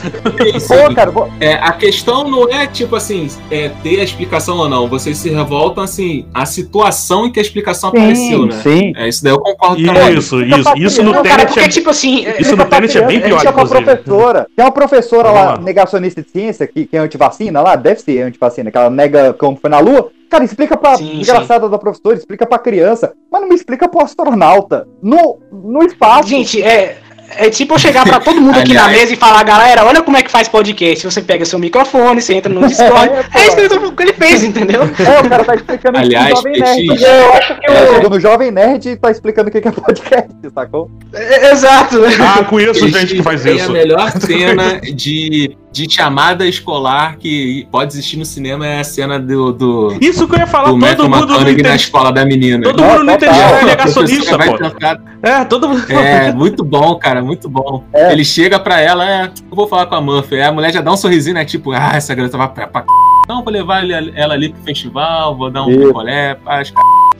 Pô, cara, vou- É, a questão não é tipo assim, é ter a explicação ou não. Vocês se revoltam assim, a situação em que a explicação apareceu, né? sim. É isso daí eu concordo também. Isso, isso. pra Isso no Não, cara, Tenet porque, é. tipo assim, é- Isso no Tenet é bem pior, Chega pra inclusive. professora. Tem uma professora Vamos lá, lá. negacionista de ciência, que, que é antivacina lá, deve ser antivacina, que ela nega como foi na Lua. Cara, explica pra Sim, desgraçada da professora, explica pra criança, mas não me explica pro astronauta. No, no espaço. Gente, é. É tipo eu chegar pra todo mundo aqui na mesa e falar, galera, olha como é que faz podcast. Você pega seu microfone, você entra no Discord. É. É isso que ele- fez, entendeu? É, o cara tá explicando isso Aliás, no Jovem Nerd. PX, Eu acho que É, o. chegou no Jovem Nerd tá explicando o que é podcast, sacou? É, Exato. Ah, conheço gente que faz isso. a melhor cena de, de chamada escolar que pode existir no cinema é a cena do, do, Isso que eu ia falar, do todo mundo não na escola da menina. Todo mundo não entende total. é negacionista, pô. tentar- É, todo mundo. É, muito bom, cara, muito bom. É. Ele chega pra ela, é, eu vou falar com a Murphy. A mulher já dá um sorrisinho, né? Tipo, ah, essa garota vai pra, pra c... Não, vou levar ela ali pro festival, vou dar um Isso. picolé, paz,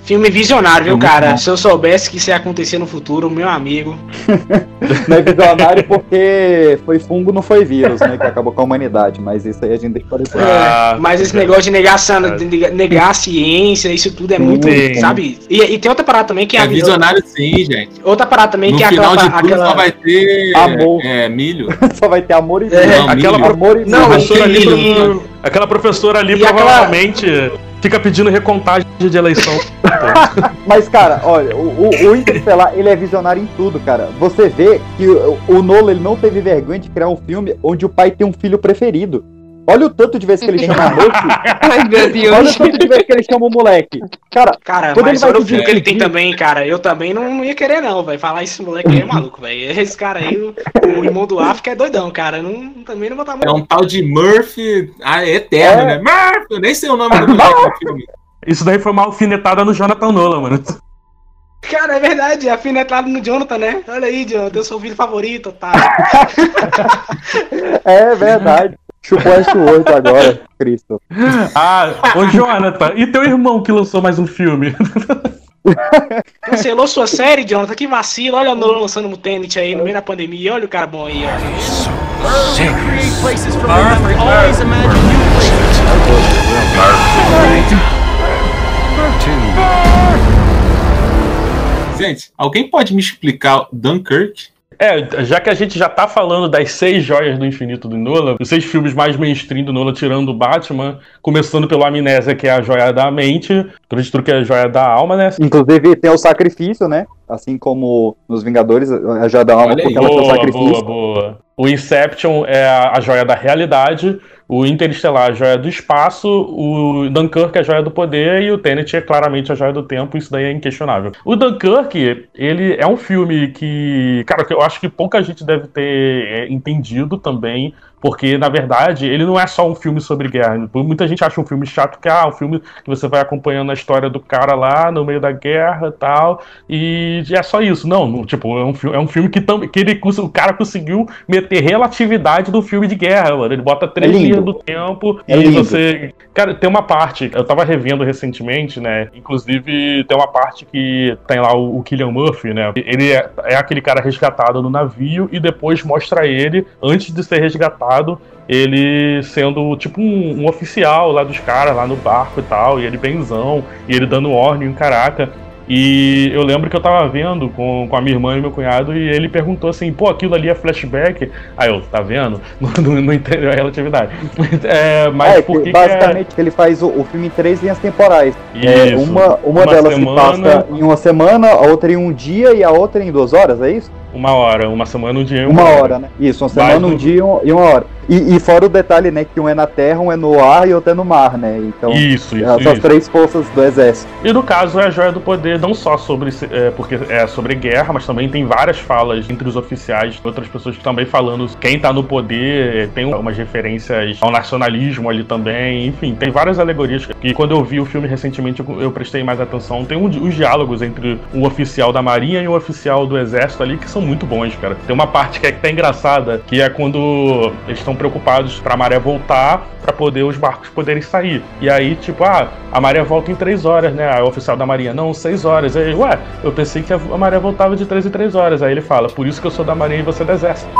Filme visionário, viu, É cara? bom. Se eu soubesse que isso ia acontecer no futuro, meu amigo. Não é visionário porque foi fungo, não foi vírus, né? Que acabou com a humanidade. Mas isso aí a gente deixa para depois. Ah, Mas esse negócio de negação, de nega- negar a ciência, isso tudo é Sim. muito, sabe? E, e tem outra parada também que É a visionário sim, gente. outra parada também No que é final aquela, de tudo aquela... só vai ter Amor. é, milho. Só vai ter amor e É, vida. Não, aquela milho. Amor e Não, vida. mas professora ali, milho. pro- aquela professora ali E aquela- provavelmente fica pedindo recontagem de eleição. Mas, cara, olha, o, o, o Interstellar, ele é visionário em tudo, cara. Você vê que o, o Nolan, ele não teve vergonha de criar um filme onde o pai tem um filho preferido. Olha o tanto de vezes que ele chama a moça. Ai, meu olha Deus. o tanto de vezes que ele chama o moleque. Cara, Cara, Quando mas ele vai olha o filme que ele tem também, cara. Eu também não, não ia querer, não, velho. Falar esse moleque aí é maluco, velho. Esse cara aí, o, o irmão do África é doidão, cara. Eu Não, também não vou estar É um tal de Murphy ah, é eterno, É. né? Murphy, eu nem sei o nome do moleque no filme. Isso daí foi uma alfinetada no Jonathan Nolan, mano. Cara, é verdade, afinetado no Jonathan, né? Olha aí, Jonathan, eu sou o filho favorito, tá? é verdade. Chupou esse outro agora, Cristo. Ah, ô Jonathan, e teu irmão que lançou mais um filme? Cancelou sua série, Jonathan, que vacilo. Olha o Nolan lançando um Tenet aí no meio da pandemia. Olha o cara bom aí, ó. Gente, alguém pode me explicar Dunkirk? É, já que a gente já tá falando das seis joias do infinito do Nolan, os seis filmes mais mainstream do Nolan, tirando o Batman, começando pelo Amnésia, que é a joia da mente, acredito que é a joia da alma, né? Inclusive tem o sacrifício, né? Assim como nos Vingadores, a Joia da Alma, Olha aí. porque ela tem o Boa, sacrifício. boa, boa. O Inception é a, a joia da realidade, o Interestelar a joia do espaço, o Dunkirk é a joia do poder e o Tenet é claramente a joia do tempo, isso daí é inquestionável. O Dunkirk, ele é um filme que, cara, eu acho que pouca gente deve ter é, entendido também, Porque, na verdade, ele não é só um filme sobre guerra. Muita gente acha um filme chato que ah, um filme que você vai acompanhando a história do cara lá no meio da guerra e tal. E é só isso. Não, não, tipo, é um, filme, é um filme que, que ele, o cara conseguiu meter relatividade do filme de guerra, mano. Ele bota três É linhas do tempo É e lindo. você. Cara, tem uma parte, eu tava revendo recentemente, né? Inclusive, tem uma parte que tem lá o, o Killian Murphy, né? Ele é, é aquele cara resgatado no navio e depois mostra ele, antes de ser resgatado, ele sendo tipo um, um oficial lá dos caras, lá no barco e tal, e ele benzão, e ele dando ordem, caraca. E eu lembro que eu tava vendo com, com a minha irmã e meu cunhado, e ele perguntou assim, pô, aquilo ali é flashback? Aí eu, tá vendo? Não, não, não entendeu a relatividade. É, mas é, por que, que, que é. basicamente ele faz o, o filme em três linhas temporais. É, Isso. uma uma, Uma delas semana. se passa em uma semana, a outra em um dia e a outra em duas horas, é isso? Uma hora, uma semana, um dia e Uma hora, né? Isso, uma semana, um dia e uma hora. E, e fora o detalhe, né, que um é na terra, um é no ar e outro é no mar, né? Então, Isso, isso, são as três forças do exército. E no caso é a Joia do Poder, não só sobre é, porque é sobre guerra, mas também tem várias falas entre os oficiais, outras pessoas que também falando quem tá no poder, tem umas referências ao nacionalismo ali também, enfim, tem várias alegorias que quando eu vi o filme recentemente eu, eu prestei mais atenção. Tem um, os diálogos entre um oficial da marinha e um oficial do exército ali que são muito bons, cara. Tem uma parte que é até engraçada, que é quando eles estão preocupados pra maré voltar pra poder os barcos poderem sair. E aí, tipo, ah, a maré volta em três horas, né? Aí o oficial da marinha, não, seis horas. Aí, ué, eu pensei que a a maré voltava de três em três horas. Aí ele fala, por isso que eu sou da marinha e você é do exército.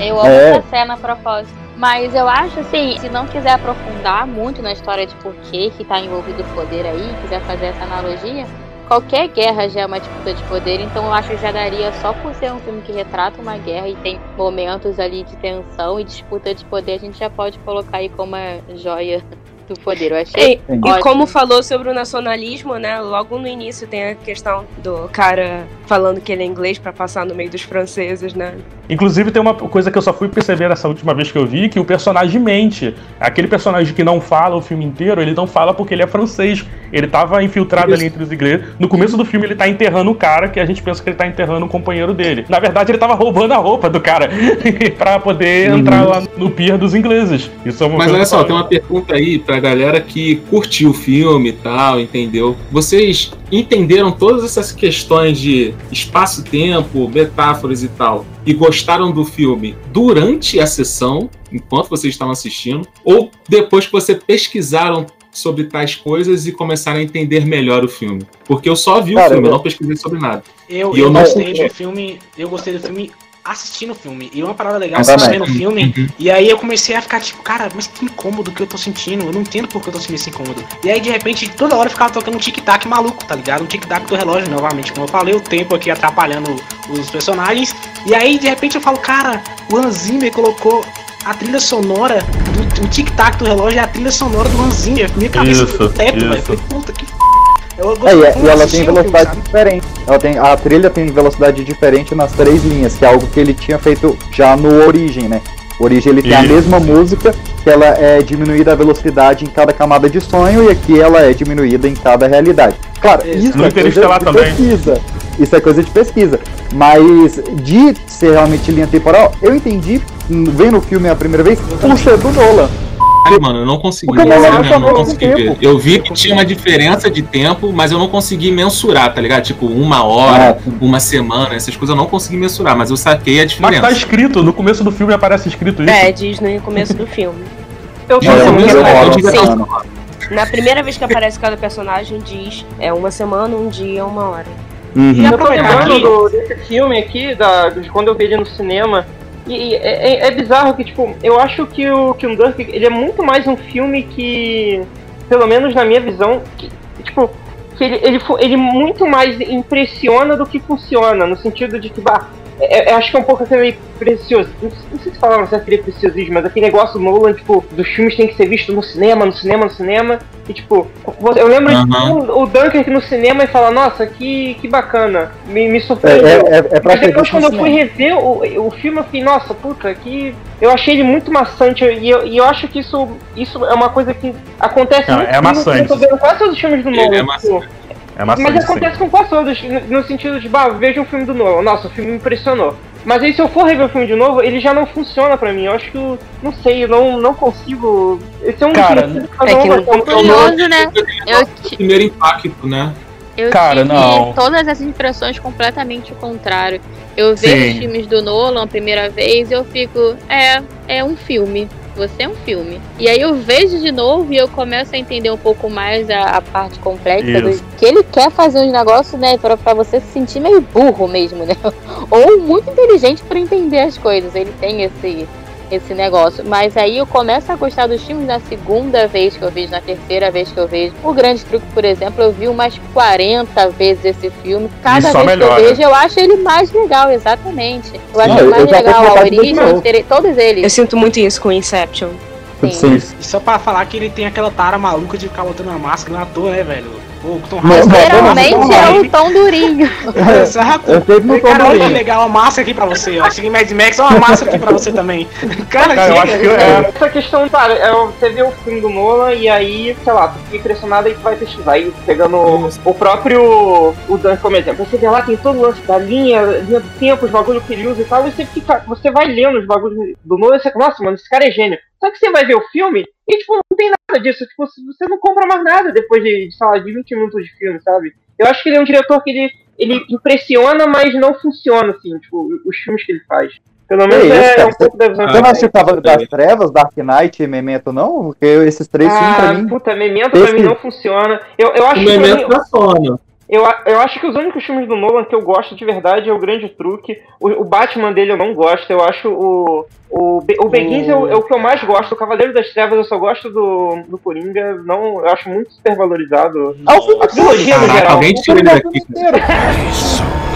Eu amo É. essa cena a propósito. Mas eu acho assim, se não quiser aprofundar muito na história de por que que tá envolvido o poder aí, quiser fazer essa analogia, qualquer guerra já é uma disputa de poder, então eu acho que já daria só por ser um filme que retrata uma guerra e tem momentos ali de tensão e disputa de poder, a gente já pode colocar aí como a joia do poder. Eu achei E, e como falou sobre o nacionalismo, né? Logo no início tem a questão do cara falando que ele é inglês pra passar no meio dos franceses, né? Inclusive, tem uma coisa que eu só fui perceber nessa última vez que eu vi, que o personagem mente. Aquele personagem que não fala o filme inteiro, ele não fala porque ele é francês. Ele tava infiltrado ali entre os ingleses. No começo do filme, ele tá enterrando o cara, que a gente pensa que ele tá enterrando um companheiro dele. Na verdade, ele tava roubando a roupa do cara pra poder Uhum. entrar lá no pier dos ingleses. Isso é uma Mas olha só, tem uma pergunta aí pra galera que curtiu o filme e tal, entendeu? Vocês entenderam todas essas questões de espaço-tempo, metáforas e tal, e gostaram do filme durante a sessão, enquanto vocês estavam assistindo, ou depois que vocês pesquisaram sobre tais coisas e começaram a entender melhor o filme? Porque eu só vi o Cara, filme, eu não pesquisei sobre nada. Eu, E eu eu não gostei sei. do filme. Eu gostei do filme assistindo o filme. E uma parada legal, Eu eu vendo o filme. Uhum. E aí eu comecei a ficar tipo, cara, mas que incômodo que eu tô sentindo. Eu não entendo por que eu tô sentindo esse incômodo. E aí de repente, toda hora ficava tocando um tic-tac maluco, tá ligado? Um tic-tac do relógio, novamente. Como eu falei, o tempo aqui atrapalhando os personagens. E aí de repente eu falo, cara, o Hans Zimmer colocou. A trilha sonora do o tic-tac do relógio é a trilha sonora do Zimmer. Minha cabeça Isso, foi no teto, velho. Falei, puta que. Eu É, e, e ela tem filme, velocidade sabe? diferente. Ela tem, a trilha tem velocidade diferente nas três linhas, que é algo que ele tinha feito já no Origem, né? O Origem ele tem a Isso. mesma música, que ela é diminuída a velocidade em cada camada de sonho, e aqui ela é diminuída em cada realidade. Claro, Isso. isso é coisa de também. pesquisa. Isso é coisa de pesquisa. Mas de ser realmente linha temporal, eu entendi, hum, vendo o filme a primeira vez, por ser do Nolan. Caralho, mano, eu não consegui. Porque é mesmo, não consegui ver. Eu vi que tinha uma diferença de tempo, mas eu não consegui mensurar, tá ligado? Tipo, uma hora, Ah, sim. uma semana, essas coisas eu não consegui mensurar, mas eu saquei a Mas diferença. tá escrito, no começo do filme aparece escrito isso. É, diz no começo do filme. Eu É, eu eu eu digo- semana. Na primeira vez que aparece cada personagem, diz é uma semana, um dia, uma hora. Uhum. E Eu tô aproveitar lembrando aqui, do, desse filme aqui, da, de quando eu vi ele no cinema. E, é, é- é bizarro que, tipo, eu acho que o, Dunkirk, ele é muito mais um filme que, pelo menos na minha visão, que, tipo, que ele, ele, ele muito mais impressiona do que funciona, no sentido de que, bah, é- é- eu acho que é um pouco aquele precioso. Não, sei- não sei se falaram se é aquele preciosismo, mas aquele negócio do Nolan, tipo, dos filmes tem que ser visto no cinema, no cinema, no cinema. E tipo, eu lembro de Aham. ver o, o Dunkirk no cinema e falar, nossa, que, que bacana. Me, me É, surpreendeu. é, é, é pra Mas depois quando eu fui rever o, o filme, eu fiquei, nossa, puta, que. Eu achei ele muito maçante e eu, e eu acho que isso, isso é uma coisa que acontece Não, muito é maçante. Eu tô vendo quase todos os filmes do Nolan. é tipo, maçante. É mas maçante, sim. acontece com quase todos, no- sentido de, bah, veja um filme do Nolan. Nossa, o filme me impressionou. Mas aí se eu for rever o filme de novo, ele já não funciona pra mim. Eu acho que, eu, não sei, eu não, não consigo... Esse é um Cara, é que um não- vai ter um Curioso, né? Eu, Primeiro impacto, né? eu Cara, tive não. todas as impressões completamente o contrário. Eu vejo Sim. os filmes do Nolan a primeira vez e eu fico, é, é um filme. Você é um filme. E aí eu vejo de novo e eu começo a entender um pouco mais a, a parte complexa do que ele quer fazer uns negócios, né? Pra, pra você se sentir meio burro mesmo, né? Ou muito inteligente pra entender as coisas. Ele tem esse, esse negócio. Mas aí eu começo a gostar dos filmes na segunda vez que eu vejo, na terceira vez que eu vejo. O Grande Truque, por exemplo, eu vi umas 40 vezes esse filme. Cada vez que melhora. eu vejo, eu acho ele mais legal, exatamente. Eu acho Não, ele mais legal, a origem, todos eles. Eu sinto muito isso com Inception. Sim. E só pra falar que ele tem aquela tara maluca de ficar botando uma máscara na toa, né, velho? O Tom Hanks- Geralmente é o tom durinho. Exato. Eu sempre não tô Cara, olha legal, uma máscara aqui pra você. Eu cheguei em Mad Max, olha uma máscara aqui pra você também. Cara, Cara, eu acho que é, Essa questão, cara, é, você vê o filme do Nolan e aí, sei lá, tu fica impressionado e tu vai pesquisar. Aí pegando o, o próprio o Dan como exemplo. Você vê lá, tem todo o lance da linha, linha do tempo, os bagulho que ele usa e tal, e você fica. Você vai lendo os bagulhos do Nolan e você fala, nossa, mano, esse cara é gênio. Só que você vai ver o filme e, tipo, não tem nada disso. Tipo, você não compra mais nada depois de, sei lá, de 20 minutos de filme, sabe? Eu acho que ele é um diretor que ele, ele impressiona, mas não funciona, assim, tipo, os filmes que ele faz. Pelo menos isso, é, um pouco da visão Ah, Você não que eu assistiu Cavaleiro das Trevas, Dark Knight e Memento, não? Porque esses três filmes pra Ah, mim. puta, Memento pra Esse- mim não funciona. Eu, eu acho O que pra momento mim, da sono. Eu, eu acho que os únicos filmes do Nolan que eu gosto de verdade é o Grande Truque. O, o Batman dele eu não gosto. Eu acho o. O, Be- o Begins é, o, é o que eu mais gosto. O Cavaleiro das Trevas eu só gosto do, do Coringa. Não, eu acho muito supervalorizado. Ah, o filme A trilogia no geral. alguém tira ele daqui. cara.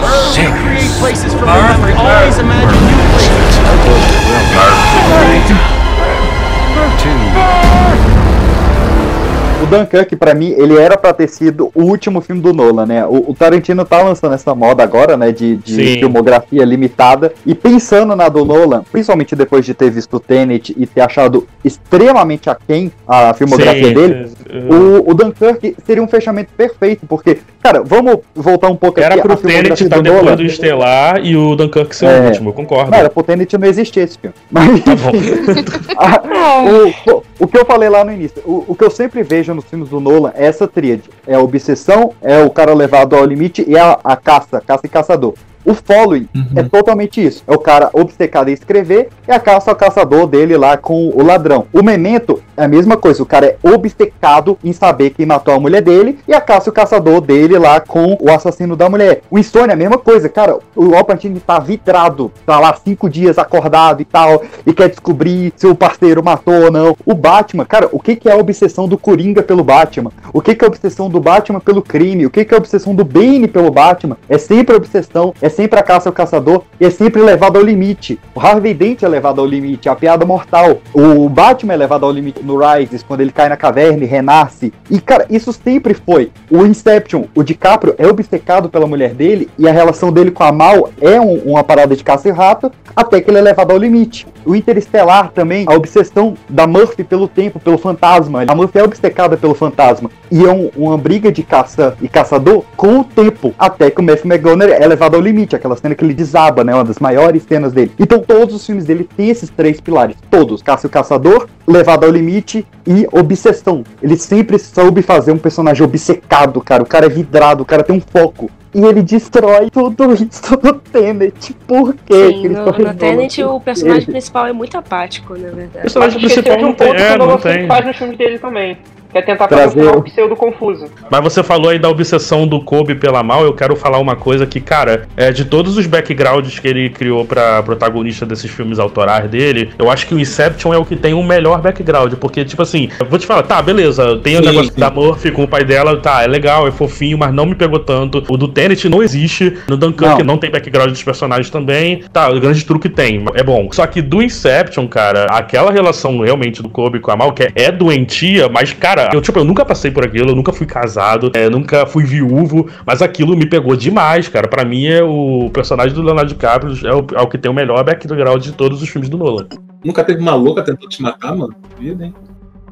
O Dunkirk, pra mim, ele era pra ter sido o último filme do Nolan, né? O, o Tarantino tá lançando essa moda agora, né? De, de filmografia limitada. E pensando na do Nolan, principalmente depois de ter visto o Tenet e ter achado extremamente aquém a filmografia sim, dele, é, o, o Dunkirk seria um fechamento perfeito. Porque, cara, vamos voltar um pouco Era aqui pro à Tenet do depois Nolan. do Estelar e o Dunkirk ser É. o último, eu concordo. Não, era pro Tenet não existir esse filme. Mas, Tá bom. Ah, o, o, que eu falei lá no início, o, o que eu sempre vejo nos filmes do Nolan é essa tríade. É a obsessão, é o cara levado ao limite e a, a caça, caça e caçador. O following é totalmente isso. É o cara obcecado em escrever e a caça ao caçador dele lá com o ladrão. O memento é a mesma coisa. O cara é obcecado em saber quem matou a mulher dele e a caça o caçador dele lá com o assassino da mulher. O Insônia é a mesma coisa. Cara, o Alpatine tá vidrado. Tá lá cinco dias acordado e tal. E quer descobrir se o parceiro matou ou não. O Batman, cara, o que, que é a obsessão do Coringa pelo Batman? O que, que é a obsessão do Batman pelo crime? O que, que é a obsessão do Bane pelo Batman? É sempre a obsessão, é sempre a caça ao caçador e é sempre levado ao limite. O Harvey Dent é levado ao limite, a piada mortal. O Batman é levado ao limite no Rises, quando ele cai na caverna e renasce. E, cara, isso sempre foi. O Inception, o DiCaprio é obcecado pela mulher dele e a relação dele com a Mal é um- uma parada de caça e rato, até que ele é levado ao limite. O Interestelar também, a obsessão da Murphy pelo tempo, pelo fantasma. A Murphy é obcecada pelo fantasma. E é um- uma briga de caça e caçador com o tempo. Até que o Matthew McGonagall é levado ao limite. Aquela cena que ele desaba, né? Uma das maiores cenas dele. Então todos os filmes dele têm esses três pilares. Todos. Caça e caçador, levado ao limite e obsessão. Ele sempre soube fazer um personagem obcecado, cara. O cara é vidrado, o cara tem um foco. E ele destrói tudo isso no Tenet. Por quê? Sim, no, Christopher no Tenet o personagem Ele- principal é muito apático, na O verdade. personagem Mas esqueceu principal um não tem. ponto que É, o não tem. faz nos filmes dele também. Que é tentar Trazer o- pseudo confuso. Mas você falou aí da obsessão do Kobe pela Mal, eu quero falar uma coisa que, cara, é, de todos os backgrounds que ele criou pra protagonista desses filmes autorais dele, eu acho que o Inception é o que tem o melhor background, porque, tipo assim, eu vou te falar, tá, beleza, tem o negócio da Murphy com o pai dela, tá, é legal, é fofinho, mas não me pegou tanto. O do Tenet não existe, no Dunkirk não, Não. tem background dos personagens também, tá, o grande truque tem, é bom. Só que do Inception, cara, aquela relação realmente do Kobe com a Mal, que é, é doentia, mas, cara, eu, tipo, eu nunca passei por aquilo, eu nunca fui casado, é, nunca fui viúvo, mas aquilo me pegou demais, cara. Pra mim, é o personagem do Leonardo DiCaprio é o, é o que tem o melhor background de todos os filmes do Nolan. Nunca teve uma louca tentando te matar, mano? Vida, hein?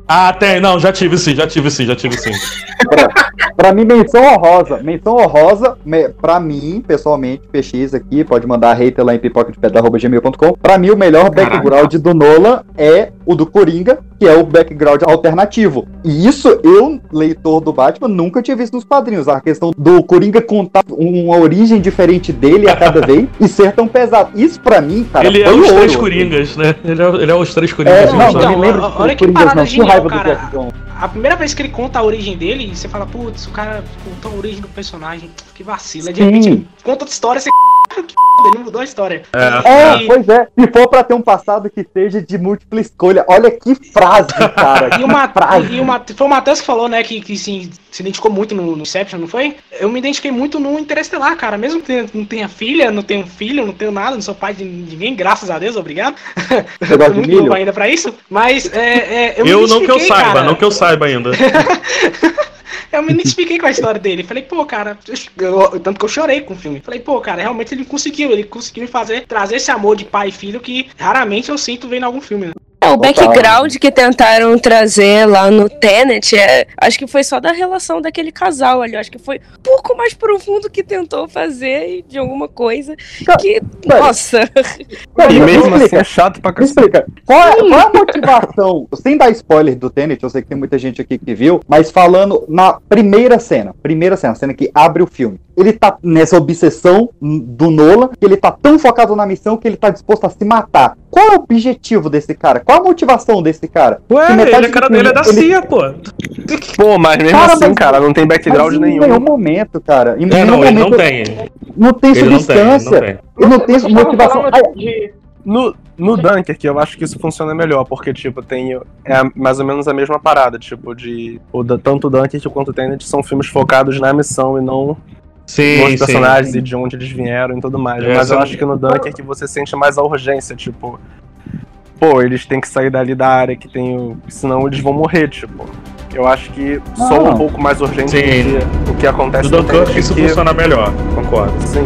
Ah, tem, não, já tive sim, já tive sim, já tive sim. Pra mim, menção honrosa. Menção honrosa, me, pra mim, pessoalmente, PX aqui, pode mandar hater lá em pipoca.gmail.com. Pra mim, o melhor Caraca. background do Nolan é o do Coringa, que é o background alternativo. E isso, eu, leitor do Batman, nunca tinha visto nos quadrinhos. A questão do Coringa contar uma origem diferente dele a cada vez e ser tão pesado. Isso, pra mim, cara, ele é os ouro. três Coringas, né? Ele é, ele é os três É, Coringas. não, né? não Então, me lembro de olha que Coringas, parada não. Genial, raiva do cara. A primeira vez que ele conta a origem dele, você fala, putz, o cara contou a origem do personagem, que vacila. De Sim. repente, conta outra história, você que foda, ele mudou a história. É, E- pois é. Se for pra ter um passado que seja de múltipla escolha, olha que frase, cara. E, uma, frase. e uma, foi o Matheus que falou, né, que, que se, se identificou muito no, no Inception, não foi? Eu me identifiquei muito no Interestelar, cara. Mesmo que não tenha filha, não tenho filho, não tenho nada, não sou pai de ninguém, graças a Deus, obrigado. Tô de muito novo ainda pra isso. Mas é, é, eu, me Eu não que eu saiba, cara. não que eu saiba ainda. Eu me identifiquei com a história dele. Falei, pô, cara, eu- tanto que eu chorei com o filme. Falei, pô, cara, realmente ele conseguiu. Ele conseguiu me fazer trazer esse amor de pai e filho que raramente eu sinto vendo algum filme. né? O background que tentaram trazer lá no Tenet, é, acho que foi só da relação daquele casal ali. Acho que foi um pouco mais profundo que tentou fazer de alguma coisa que, Cara, nossa, E me mesmo assim é chato pra explica. Qual é, qual é a motivação? Sem dar spoiler do Tenet, eu sei que tem muita gente aqui que viu, mas falando na primeira cena, primeira cena, a cena que abre o filme. Ele tá nessa obsessão do Nolan, que ele tá tão focado na missão que ele tá disposto a se matar. Qual é o objetivo desse cara? Qual a motivação desse cara? Ué, Que ele é, cara, filme, ele é da ele- CIA, pô. Pô, mas mesmo Cara, assim, mas- cara, não tem background Mas em nenhum. nenhum momento, cara. Em É, nenhum não, ele momento não tem. não tem Ele não tem, ele substância. não tem. Ele não tem Vocês estavam motivação. de- No, no Dunkirk, eu acho que isso funciona melhor, porque, tipo, tem. É mais ou menos a mesma parada, tipo, de. O, tanto o Dunkirk quanto o Tenet são filmes focados na missão e não Sim, sim. personagens e de onde eles vieram e tudo mais. É, Mas eu acho que no Dunkirk você sente mais a urgência, tipo. Pô, eles têm que sair dali da área que tem o. Senão eles vão morrer, tipo. Eu acho que só um pouco mais urgente Sim. do que o que acontece No Dunkirk Tenet, isso que- funciona melhor, concordo. Sim.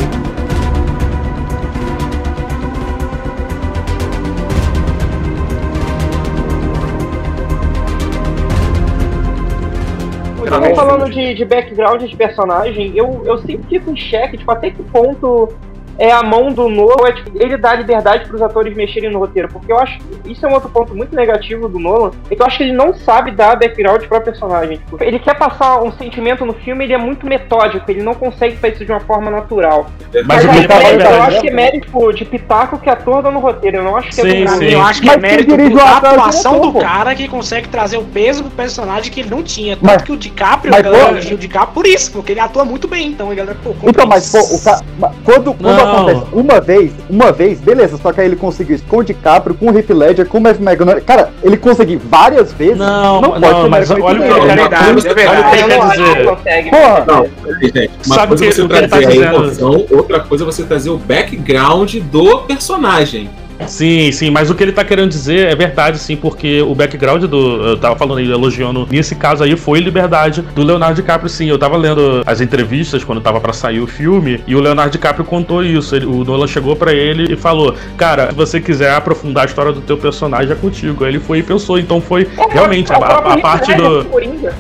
Falando de, de background de personagem, eu, eu sempre fico em xeque, tipo, até que ponto é a mão do Nolan, é, tipo, ele dá liberdade pros atores mexerem no roteiro, porque eu acho que isso é um outro ponto muito negativo do Nolan, é que eu acho que ele não sabe dar background pra personagem. Tipo, ele quer passar um sentimento no filme, ele é muito metódico, ele não consegue fazer isso de uma forma natural. Mas o que aí, ele tá eu falando acho que é mérito de pitaco que ator dá no roteiro, eu não acho que é Sim, do sim. Eu acho que Mas é mérito da é atuação do cara que consegue trazer o peso do personagem que ele não tinha. Tanto Mas- que o DiCaprio, mas, a galera pô- elogia o DiCaprio por isso, porque ele atua muito bem. Então a galera, pô, Então, mas pô, o ca... ma- quando, quando. Acontece uma vez, uma vez, beleza, só que aí ele conseguiu isso com o DiCaprio, com o Heath Ledger, com o Matthew McConaughey. Cara, ele conseguiu várias vezes. Não, pode não, ser mas olha o que ele verdade, olha verdade. o que ele Eu quer não dizer. Porra, Não, gente. Uma Sabe coisa é que- você tá trazer a emoção, outra coisa é você trazer o background do personagem. Sim, sim, mas o que ele tá querendo dizer é verdade, sim, porque o background do. Eu tava falando aí, elogiando. Nesse caso aí foi liberdade do Leonardo DiCaprio, sim. Eu tava lendo as entrevistas quando tava pra sair o filme e o Leonardo DiCaprio contou isso. Ele- o Nolan chegou pra ele e falou: Cara, se você quiser aprofundar a história do teu personagem, é contigo. Aí ele foi e pensou. Então foi realmente a, É, o próprio a- a Heath parte do.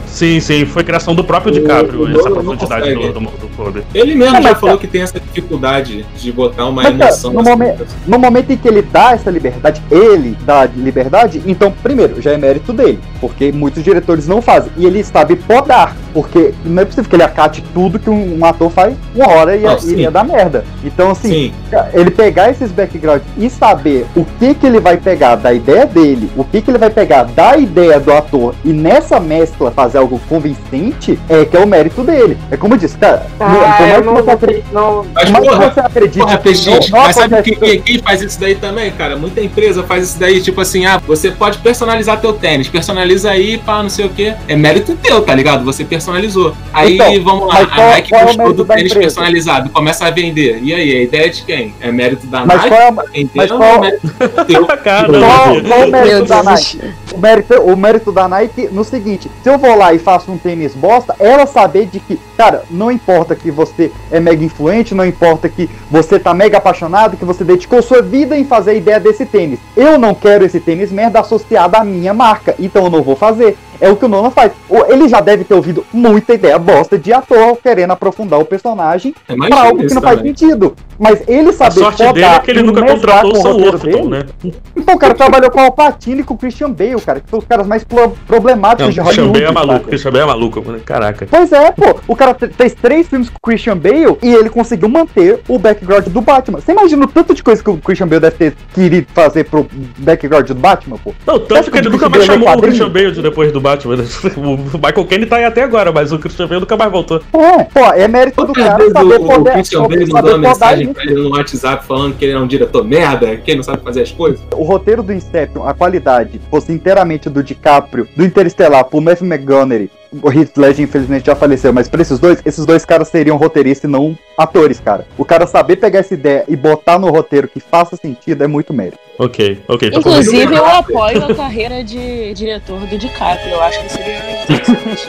Sim, sim, foi criação do próprio O- DiCaprio, o essa profundidade do, do, do clube. Ele mesmo já falou cara- que tem essa dificuldade de botar uma Mas, emoção. no momento- No momento em que ele dá essa liberdade, ele dá liberdade, então, primeiro, já é mérito dele, porque muitos diretores não fazem. E ele sabe podar, porque não é possível que ele acate tudo que um, um ator faz uma hora e Ah, ia, dar merda. Então, assim, Sim, ele pegar esses backgrounds e saber o que que ele vai pegar da ideia dele, o que que ele vai pegar da ideia do ator e nessa mescla fazer algo convincente, é que é o mérito dele. É como eu disse, cara, por Ah, mais eu que não, você não, acredite, não, mas que porra, você acredite porra, que não- não mas sabe acontece quem, faz isso daí também, cara? Muita empresa faz isso daí, tipo assim, ah, você pode personalizar teu tênis, personaliza aí, pá, não sei o que. É mérito teu, tá ligado? Você personalizou. Aí, Então, vamos lá, mas a qual- Nike qual é o gostou do tênis empresa? personalizado, começa a vender. E aí, a ideia é de quem? É mérito da Mas Nike? qual é, mas ou qual- é mérito teu? Cara, qual, qual é o Meu mérito da. Nike? O mérito, o mérito da Nike no seguinte: se eu vou lá e faço um tênis bosta, ela saber de que, cara, não importa que você é mega influente, não importa que você tá mega apaixonado, que você dedicou sua vida em fazer a ideia desse tênis. Eu não quero esse tênis merda associado à minha marca, então eu não vou fazer. É o que o Nolan faz. Ele já deve ter ouvido muita ideia bosta de ator querendo aprofundar o personagem É pra algo que não faz também. sentido. Mas ele A saber sorte dele é que ele nunca contratou o Sam Worthington, dele. né? Então, o cara trabalhou com o Alpatine e com o Christian Bale, cara, que são os caras mais pro- Não, problemáticos o de Christian Hollywood. Bale é maluco, saca? Christian Bale é maluco. Caraca. Pois é, pô. O cara fez três filmes com o Christian Bale e ele conseguiu manter o background do Batman. Você imagina o tanto de coisa que o Christian Bale deve ter querido fazer pro background do Batman, pô? Não, tanto que ele nunca mais é chamou o. Christian Bale de depois do Batman. O Michael Caine tá aí até agora, mas o Christian Bale nunca mais voltou. É, pô, é mérito do cara saber o, o poder. Christian Bale mandou uma podar mensagem pra ele no WhatsApp falando que ele é um diretor merda, que ele não sabe fazer as coisas? o roteiro do Inception, a qualidade, fosse inteiramente do DiCaprio, do Interestelar, pro Matthew McGonaghy, o Heath Ledger infelizmente já faleceu, mas pra esses dois, esses dois caras seriam roteiristas e não atores, cara. O cara saber pegar essa ideia e botar no roteiro que faça sentido é muito mérito. Ok, ok. tô Inclusive, eu apoio a carreira de diretor do DiCaprio. Eu acho que seria interessante.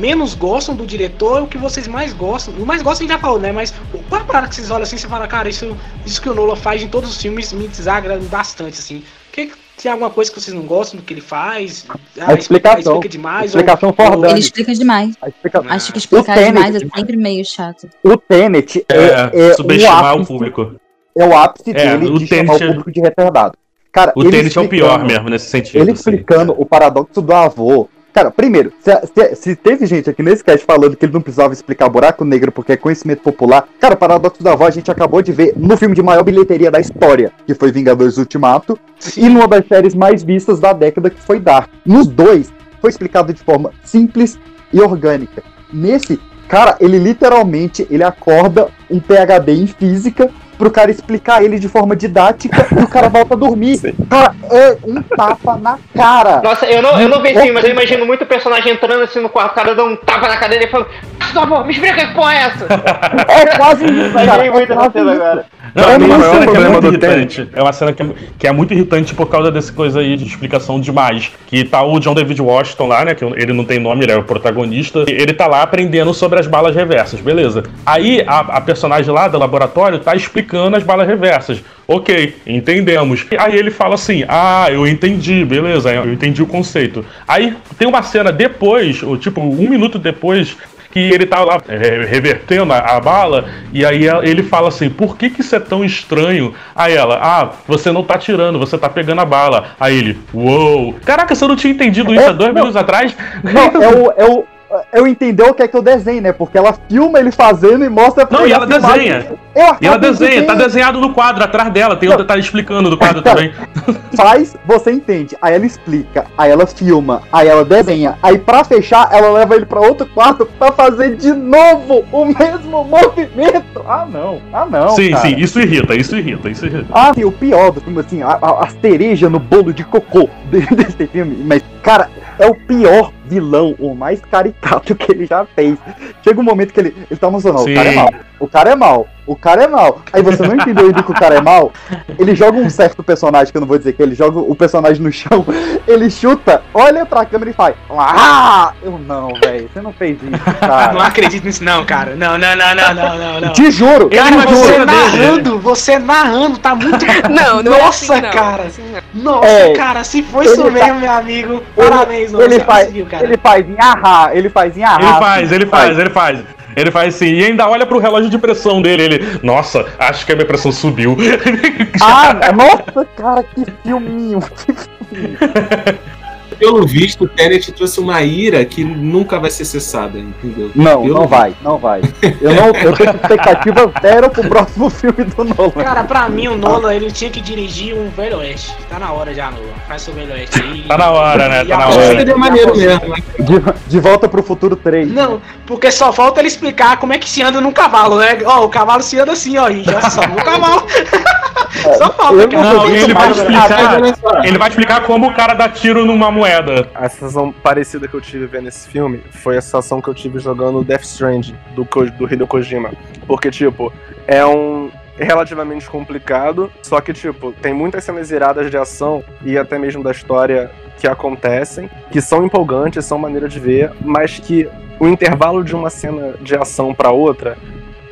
Menos gostam do diretor e o que vocês mais gostam? O mais gostam a gente já falou, né? Mas qual é a parada que vocês olham assim e você fala, cara, isso, isso que o Nolan faz em todos os filmes me desagrada bastante, assim. Que, tem alguma coisa que vocês não gostam do que ele faz? Ah, A explicação. Explica demais. A explicação ou. Ele explica demais. Explica- Ah. Acho que explicar Tenet- demais é sempre meio chato. O Tenet é, É, é, subestimar o ápice, público. é o ápice É, dele o de chamar Tenet- o público de retardado. Cara, O ele tênis é o pior mesmo nesse sentido. Ele assim. explicando o paradoxo do avô. Cara, primeiro, se, se- se teve gente aqui nesse cast falando que ele não precisava explicar buraco negro porque é conhecimento popular, cara, o paradoxo do avô a gente acabou de ver no filme de maior bilheteria da história, que foi Vingadores Ultimato, e numa das séries mais vistas da década, que foi Dark. Nos dois, foi explicado de forma simples e orgânica. Nesse, cara, ele literalmente ele acorda um PhD em física pro cara explicar ele de forma didática e o cara volta a dormir. Cara, é um tapa na cara. Nossa, eu não, eu não vi mas eu imagino muito personagem entrando assim no quarto, o cara dando um tapa na cadeira e falando, por favor, me explica que porra é essa? É quase isso, cara. É muito quase cena isso. agora. Não, É é uma muito cena que é muito irritante. É uma cena que é, que é muito irritante por causa dessa coisa aí de explicação demais. Que tá o John David Washington lá, né? Que ele não tem nome, ele é o protagonista. Ele tá lá aprendendo sobre as balas reversas, beleza. Aí a, a personagem lá do laboratório tá explicando as balas reversas. Ok, entendemos. Aí ele fala assim: Ah, eu entendi, beleza, eu entendi o conceito. Aí tem uma cena depois, ou tipo, um minuto depois, que ele tá lá é, revertendo a, a bala, e aí ele fala assim: por que, que isso é tão estranho? Aí ela, ah, você não tá tirando, você tá pegando a bala. Aí ele, uou! Caraca, você não tinha entendido isso É, há dois não. minutos atrás? Não, é o. É o eu entender o que é que eu desenho, né? Porque ela filma ele fazendo e mostra pra Não, e ela desenha. Eu E ela desenha, tá desenhado no quadro atrás dela, tem outra tá explicando do quadro também. Faz, você entende. Aí ela explica, aí ela filma, aí ela desenha. Aí pra fechar, ela leva ele pra outro quarto pra fazer de novo o mesmo movimento. Ah, não. Ah, não. sim, cara. sim, isso irrita, isso irrita, isso irrita. Ah, sim, o pior do filme, assim, a, a- a cereja no bolo de cocô de- desse filme. Mas, cara, é o pior vilão, o mais caricato que ele já fez. Chega um momento que ele, ele tá emocionado, o cara é mal, o cara é mal, o cara é mal. Aí você não entendeu ainda que o cara é mal, ele joga um certo personagem, que eu não vou dizer que ele joga o personagem no chão, ele chuta, olha pra câmera e faz, ah! Eu não, velho, você não fez isso, Não cara. acredito nisso, não, cara. Não, não, não, não, não, não, não. Te juro, Ele Cara, não te você juro. narrando, você narrando, tá muito. Não, não é Nossa, assim, não. cara. Assim, não. Nossa, É, cara, se foi ele isso tá- mesmo, meu amigo. Parabéns, não, ele você faz, conseguiu, cara. Ele faz em arra, ele faz em arra. Ele faz, ele faz, ele faz. Ele faz assim, e ainda olha pro relógio de pressão dele. Ele, nossa, acho que a minha pressão subiu. Ah, nossa, cara, que filminho. Pelo visto, o Tenet trouxe uma ira que nunca vai ser cessada, entendeu? Não, Pelo não visto. vai, não vai. Eu não, eu tenho expectativa zero pro próximo filme do Nolan. Cara, pra mim, o Nolan, ele tinha que dirigir um Velho Oeste. Tá na hora já, Nolan. Faz seu Velho Oeste aí. Tá na hora, né? E Tá na hora. que seria maneiro mesmo. né? De, de volta pro futuro 3. Não, porque só falta ele explicar como é que se anda num cavalo, né? Ó, o cavalo se anda assim, ó, gente. Olha só, no cavalo. Só falta, cara. Não, ele vai explicar. Ele vai explicar como o cara dá tiro numa moeda. A sensação parecida que eu tive vendo esse filme foi a sensação que eu tive jogando Death Stranding, do, Ko- do Hideo Kojima. Porque, tipo, é um relativamente complicado, só que, tipo, tem muitas cenas iradas de ação e até mesmo da história que acontecem, que são empolgantes, são maneira de ver, mas que o intervalo de uma cena de ação pra outra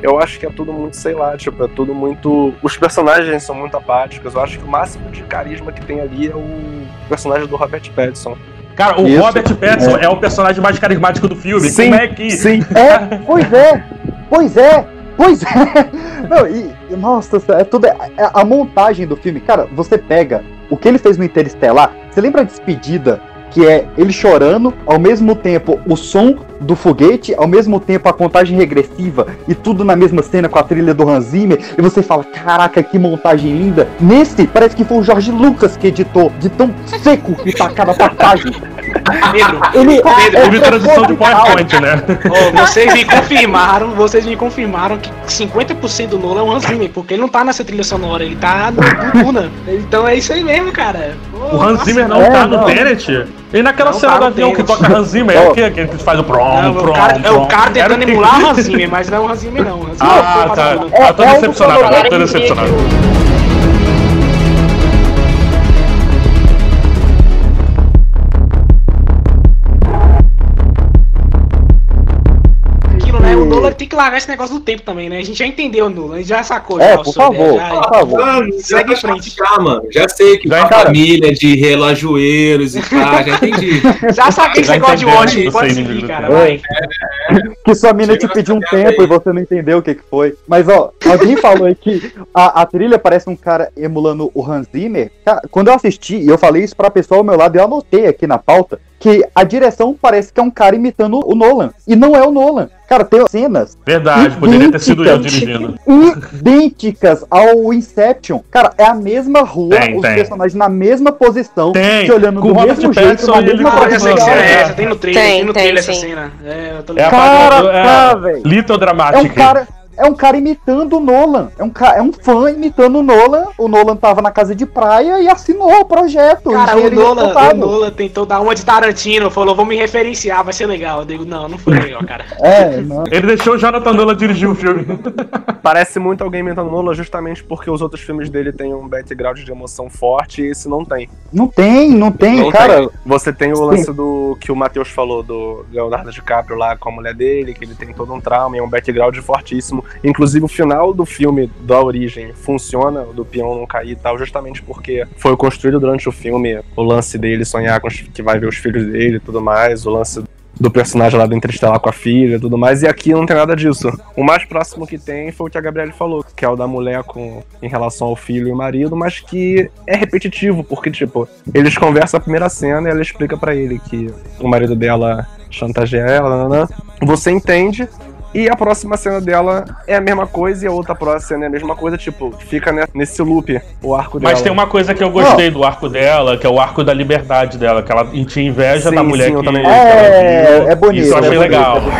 eu acho que é tudo muito, sei lá, tipo, é tudo muito. Os personagens são muito apáticos. Eu acho que o máximo de carisma que tem ali é o personagem do Robert Pattinson. Cara, o Isso, Robert Pattinson é. o personagem mais carismático do filme. Sim, Como é que. Sim, É, pois é, pois é, pois é. Não, e, e, nossa, é tudo. É, é a montagem do filme, cara, você pega o que ele fez no Interestelar. Você lembra a despedida? Que é ele chorando, ao mesmo tempo o som do foguete, ao mesmo tempo a contagem regressiva e tudo na mesma cena com a trilha do Hans Zimmer, e você fala, caraca, que montagem linda. Nesse, parece que foi o Jorge Lucas que editou, de tão seco que tá cada passagem. Pedro, Ele Pedro, Teve tradução de PowerPoint, né? ó, vocês me confirmaram, vocês me confirmaram que 50% do Nolan é o Hans Zimmer, porque ele não tá nessa trilha sonora, ele tá no, Duna. Então é isso aí mesmo, cara. Pô, O Hans nossa, Zimmer não É, tá no. Tenet? E naquela Não cena tá do avião que toca Hans Zimmer, é que? Que faz o prom, Não, prom, o cara, é o prom. cara Era tentando emular o Hans Zimmer, mas não é o Hans Zimmer não. Hans Zimmer Ah, tá. Ah, tô é um decepcionado, dos tô decepcionado. Né? Nolan tem que largar esse negócio do tempo também, né? A gente já entendeu o Nolan, a gente já sacou. É, já, por sobre, favor, já- por favor. Mano, Segue em frente. Já, mano. Já sei que Já, família de relojoeiros e pá, já entendi. Já saquei que você gosta de Watchmen, isso pode seguir, cara. É. Vai. que sua mina te pediu um tempo aí. e você não entendeu o que, que foi. Mas ó, alguém falou aí que a, a trilha parece um cara emulando o Hans Zimmer. Cara, quando eu assisti, e eu falei isso pra pessoa ao meu lado, eu anotei aqui na pauta, que a direção parece que é um cara imitando o Nolan. E não é o Nolan. Cara, tem cenas Verdade, poderia ter sido eu Idênticas. dirigindo. idênticas ao Inception. Cara, é a mesma rua, Tem, os tem. personagens na mesma posição, Tem, se olhando com do mesmo jeito, na mesma cena é essa, tem no trailer, Tem, tem, no tem, trailer essa sim. cena. É, eu tô É ligado. a Cara, parte do- tá, é, velho. Little É um cara, é um cara imitando o Nolan. É um, ca- é um fã imitando o Nolan. O Nolan tava na casa de praia e assinou o projeto. Cara, o Nolan, o. Nolan tentou dar uma de Tarantino, falou, vou me referenciar, vai ser legal. Eu digo, não, não foi legal, cara. É, não. Ele deixou o Jonathan Nolan dirigir o filme. Parece muito alguém imitando Nolan justamente porque os outros filmes dele têm um background de emoção forte e esse não tem. Não tem, não tem, Não cara. tem. Você tem o lance do que o Matheus falou do Leonardo DiCaprio lá com a mulher dele, que ele tem todo um trauma e é um background fortíssimo. Inclusive o final do filme da origem funciona, do peão não cair e tal, justamente porque foi construído durante o filme o lance dele sonhar com os, que vai ver os filhos dele e tudo mais, o lance do personagem lá do Interestelar com a filha e tudo mais, e aqui não tem nada disso. O mais próximo que tem foi o que a Gabriele falou, que é o da mulher com em relação ao filho e marido, mas que é repetitivo, porque, tipo, eles conversam a primeira cena e ela explica pra ele que o marido dela chantageia ela, nananã. você entende. E a próxima cena dela é a mesma coisa e a outra próxima cena é a mesma coisa, tipo, fica ne- nesse loop o arco dela. Mas tem uma coisa que eu gostei do arco dela, que é o arco da liberdade dela, que ela tinha inveja Sim, da mulher sim, eu que, também. que ela É, viu. é bonito. Isso eu é achei bonito, legal. é bonito.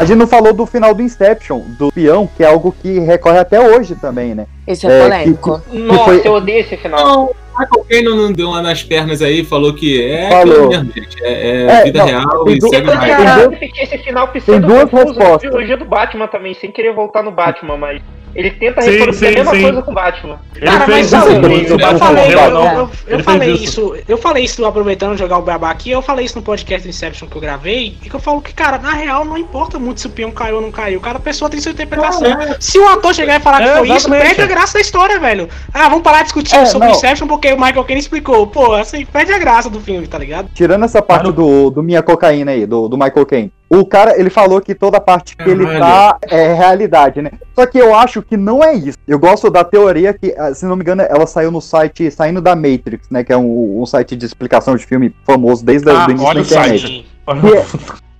A gente não falou do final do Inception, do peão, que é algo que recorre até hoje também, né? Isso É, é, que- polêmico. Nossa, foi- eu odeio esse final. Não, o Michael Caine não deu uma nas pernas aí, falou que é Falou. aquilo mesmo, gente. É, é É, vida não, real tem e segue Eu mais. Tem repetir esse final tem pseudo duas respostas. trilogia do Batman também, sem querer voltar no Batman, mas ele tenta Sim, reproduzir sim, a mesma sim. coisa com o Batman. Ele Cara, fez mas isso eu, também, eu, não eu falei, eu, eu, não. eu, falei fez isso, eu falei isso aproveitando jogar o Beabá aqui, eu falei isso no podcast do Inception que eu gravei, e que eu falo que, cara, na real não importa muito se o peão caiu ou não caiu, cada pessoa tem sua interpretação. Se o ator chegar e falar que É, foi isso, perde a graça da história, velho. Ah, vamos parar de discutir É, sobre não. Inception porque o Michael Caine explicou. Pô, assim, perde a graça do filme, tá ligado? Tirando essa parte do, do Minha Cocaína aí, do, do Michael Caine. O cara, ele falou que toda parte que ele tá é realidade, né? Só que eu acho que não é isso. Eu gosto da teoria que, ah, se não me engano, ela saiu no site Saindo da Matrix, né? Que é um, um site de explicação de filme famoso desde Ah, o início da internet. site.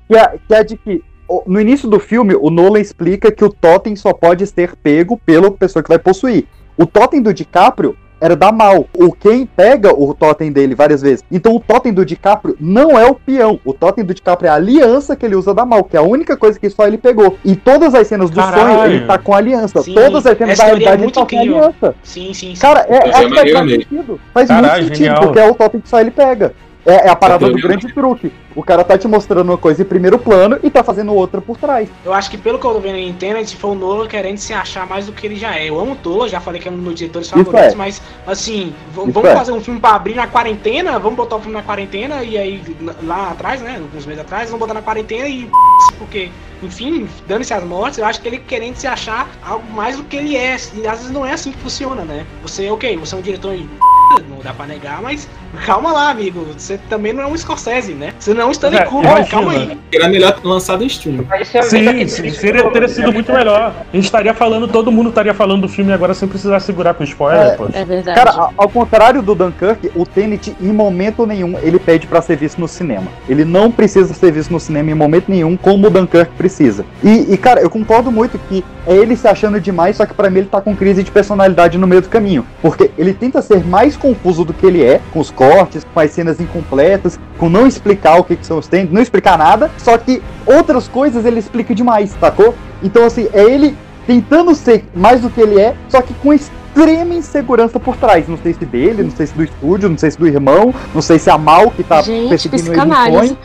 Que é, que é de que no início do filme, o Nolan explica que o totem só pode ser pego pela pessoa que vai possuir. O totem do DiCaprio era da Mal. O Ken pega o totem dele várias vezes. Então o totem do DiCaprio não é o peão. O totem do DiCaprio é a aliança que ele usa da Mal, que é a única coisa que só ele pegou. E todas as cenas do Caralho. sonho, ele tá com aliança. Sim, Todas as cenas essa da é realidade, ele muito tá com incrível. aliança. Sim, sim, sim. Cara, é, é que faz mesmo. sentido. Faz Caralho, muito sentido, genial. porque é o totem que só ele pega. É, é a parada do grande truque. O cara tá te mostrando uma coisa em primeiro plano e tá fazendo outra por trás. Eu acho que pelo que eu tô vendo em Tenet, foi o Nolan querendo se achar mais do que ele já é. Eu amo o Nolan, já falei que é um dos meus diretores favoritos, é. mas assim, vamos é. fazer um filme pra abrir na quarentena, vamos botar o filme na quarentena e aí lá atrás, né, alguns meses atrás, vamos botar na quarentena e porque, enfim, dando-se as mortes, eu acho que ele querendo se achar algo mais do que ele é. E às vezes não é assim que funciona, né? Você, ok, você é um diretor em não dá pra negar, mas calma lá, amigo. Você também não é um Scorsese, né? Você não é um Stanley É, Kubrick, calma aí. Era melhor ter lançado em stream. Mas isso é- Sim, sim, seria, teria sido muito melhor. A gente estaria falando, todo mundo estaria falando do filme agora sem precisar segurar com spoiler, É. pô. É verdade. Cara, ao contrário do Dunkirk, o Tenet, em momento nenhum, ele pede pra ser visto no cinema. Ele não precisa ser visto no cinema em momento nenhum, como o Dunkirk precisa. E, e, cara, eu concordo muito que é ele se achando demais, só que pra mim ele tá com crise de personalidade no meio do caminho. Porque ele tenta ser mais confuso do que ele é, com os cortes, com as cenas incompletas, com não explicar o que, que são os tênis, não explicar nada, só que outras coisas ele explica demais, sacou? Então, assim, é ele tentando ser mais do que ele é, só que com extrema insegurança por trás. Não sei se dele, não sei se do estúdio, não sei se do irmão, não sei se é a Mal que tá Gente, perseguindo ele no sonho.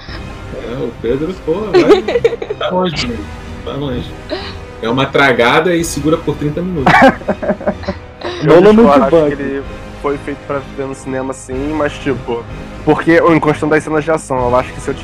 É, o Pedro, pô, vai. tá longe. Tá longe. É uma tragada e segura por 30 minutos. Eu Nolan no discordo, acho debug. Foi feito pra ver no cinema sim, mas tipo. Porque em questão das cenas de ação, eu acho que se eu,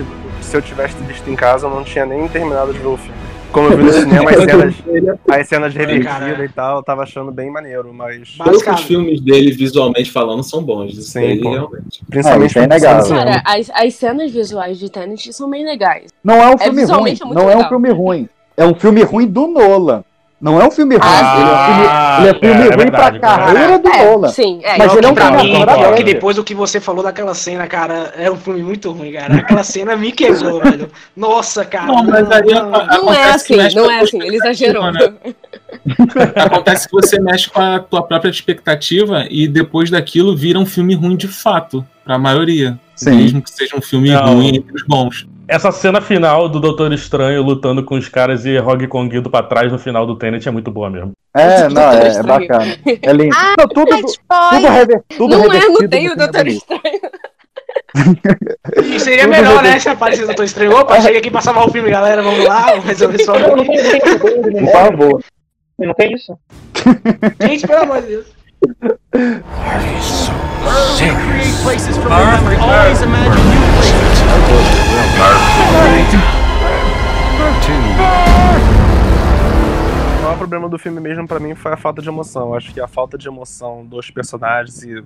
se eu tivesse visto em casa, eu não tinha nem terminado de ver o filme. Como eu vi no cinema, as cenas, as cenas revertidas e tal, eu tava achando bem maneiro, mas. Todos os filmes dele, visualmente falando, são bons. Sim, pô. realmente. Principalmente é no cinema. Cara, as, as cenas visuais de Tenet são bem legais. Não é um filme ruim. visualmente é muito Não é um legal. filme ruim. É um filme ruim do Nolan. Não é um filme ruim. Ah, ele é um filme, ele é é, filme é ruim verdade, pra carreira do É, Nolan. sim, é. Mas ele é um pra filme mim, agora que depois do que você falou daquela cena, cara, é um filme muito ruim, cara. Aquela cena me quebrou, velho. Nossa, cara. Não, mas aí não. Não é assim, não é assim, ele exagerou. né? Acontece que você mexe com a tua própria expectativa e depois daquilo vira um filme ruim de fato, pra maioria. Sim. Mesmo que seja um filme Não. ruim entre os bons. Essa cena final do Doutor Estranho lutando com os caras e Hog Kong indo pra trás no final do Tenet é muito boa mesmo. É, não, é, é bacana. É lindo. Ah, Não, tudo, é tudo, rever, tudo Não é, não tem o é Doutor. Estranho. E seria Tudo melhor, né? Se aparecesse o Doutor Estranho. Opa, chega aqui pra salvar o filme, galera. Vamos lá, vamos resolver só. Por favor. tem, não tem isso. Gente, pelo amor de Deus. O maior problema do filme mesmo pra mim foi a falta de emoção. Eu acho que a falta de emoção dos personagens e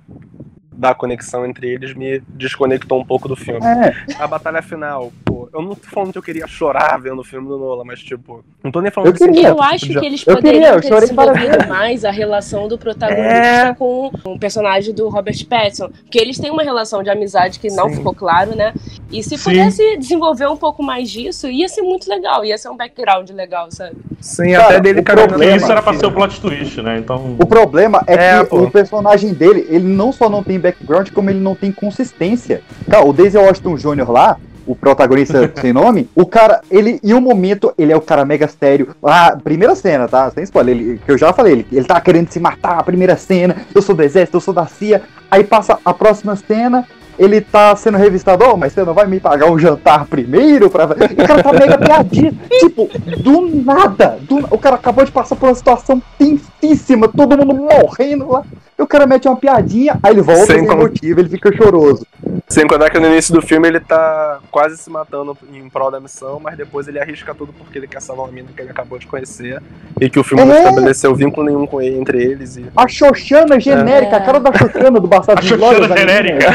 da conexão entre eles me desconectou um pouco do filme. É, A batalha final, pô, eu não tô falando que eu queria chorar vendo o filme do Nolan, mas tipo, não tô nem falando Eu de queria. Eu acho tipo, que eles Eu queria, poderiam eu ter desenvolvido mais a relação do protagonista É. com o personagem do Robert Pattinson. Porque eles têm uma relação de amizade que não Sim. ficou claro, né? E se Sim. pudesse desenvolver um pouco mais disso, ia ser muito legal. Ia ser um background legal, sabe? Sim, Cara, até dele o caminhando problema- Porque isso era pra ser o plot twist, né? Então. O problema é, É, que pô. o personagem dele, ele não só não tem background, como ele não tem consistência. Cara, o Daisy Washington Jr. lá, o protagonista sem nome, o cara, ele, em um momento, ele é o cara mega sério. Ah, primeira cena, tá? Sem spoiler, ele, que eu já falei, ele, ele tá querendo se matar, a primeira cena, eu sou do exército, eu sou da CIA. Aí passa a próxima cena, ele tá sendo revistado, oh, mas você não vai me pagar um jantar primeiro? Pra... O cara tá mega piadinha. tipo, do nada, do- o cara acabou de passar por uma situação tensíssima, todo mundo morrendo lá. E o cara mete uma piadinha, aí ele volta Sem sem con- motivo, ele fica choroso. Sem contar que no início do filme ele tá quase se matando em prol da missão, mas depois ele arrisca tudo porque ele quer salvar uma mina que ele acabou de conhecer e que o filme não É. estabeleceu vínculo nenhum com ele, entre eles. E... A Xoxana genérica, É. a cara da Xoxana do Bastardo A Xoxana a menina, genérica.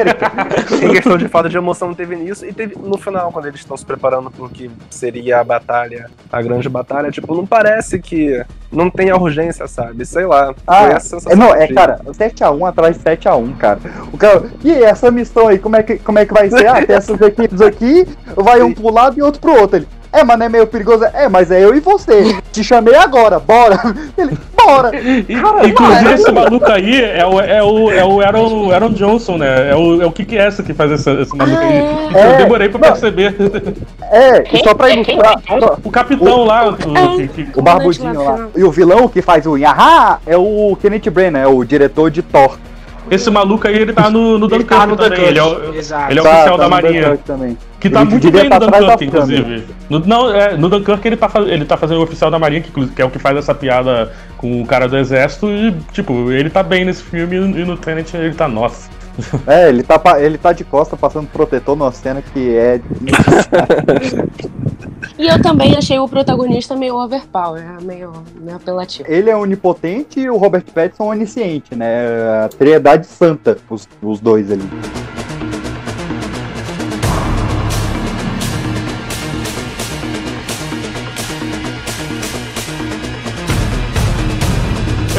A cara genérica. em questão de falta de emoção teve nisso e teve no final quando eles estão se preparando pro que seria a batalha, a grande batalha, tipo, não parece que não tem a urgência, sabe? Sei lá. Ah, É, não, é, de- cara, 7x1 atrás de 7x1, cara. O cara, e essa missão aí, como é que, como é que vai ser? Ah, tem essas equipes aqui, vai um pro lado e outro pro outro. Ele, é, mas não é meio perigoso? É, mas é eu e você. Te chamei agora, bora. Ele, hora. Inclusive, esse maluco aí é o, é o, é o Aaron, Aaron Johnson, né? É o, é o que que é essa que faz essa, esse maluco aí. É. Eu demorei pra perceber. É, e só pra ilustrar. só- O capitão lá. O, que- que- O barbudinho lá. E o vilão que faz o Yahá é o Kenneth Branagh, é o diretor de Thor. Esse maluco aí, ele tá no, no Ele Dunkirk tá também. Dunkirk, Ele é o, exato. ele é Tá- oficial tá da Marinha. Que tá Ele muito bem tá no Dunkirk, inclusive. No, não, é, no Dunkirk ele tá, ele tá fazendo o oficial da Marinha, que, que é o que faz essa piada com o cara do exército, e, tipo, ele tá bem nesse filme e no Tenet ele tá, nossa. É, ele tá, ele tá de costa passando protetor numa cena que é. E eu também achei o protagonista meio overpower, meio, meio apelativo. Ele é onipotente e o Robert Pattinson onisciente, né? A Triedade Santa, os, os dois ali.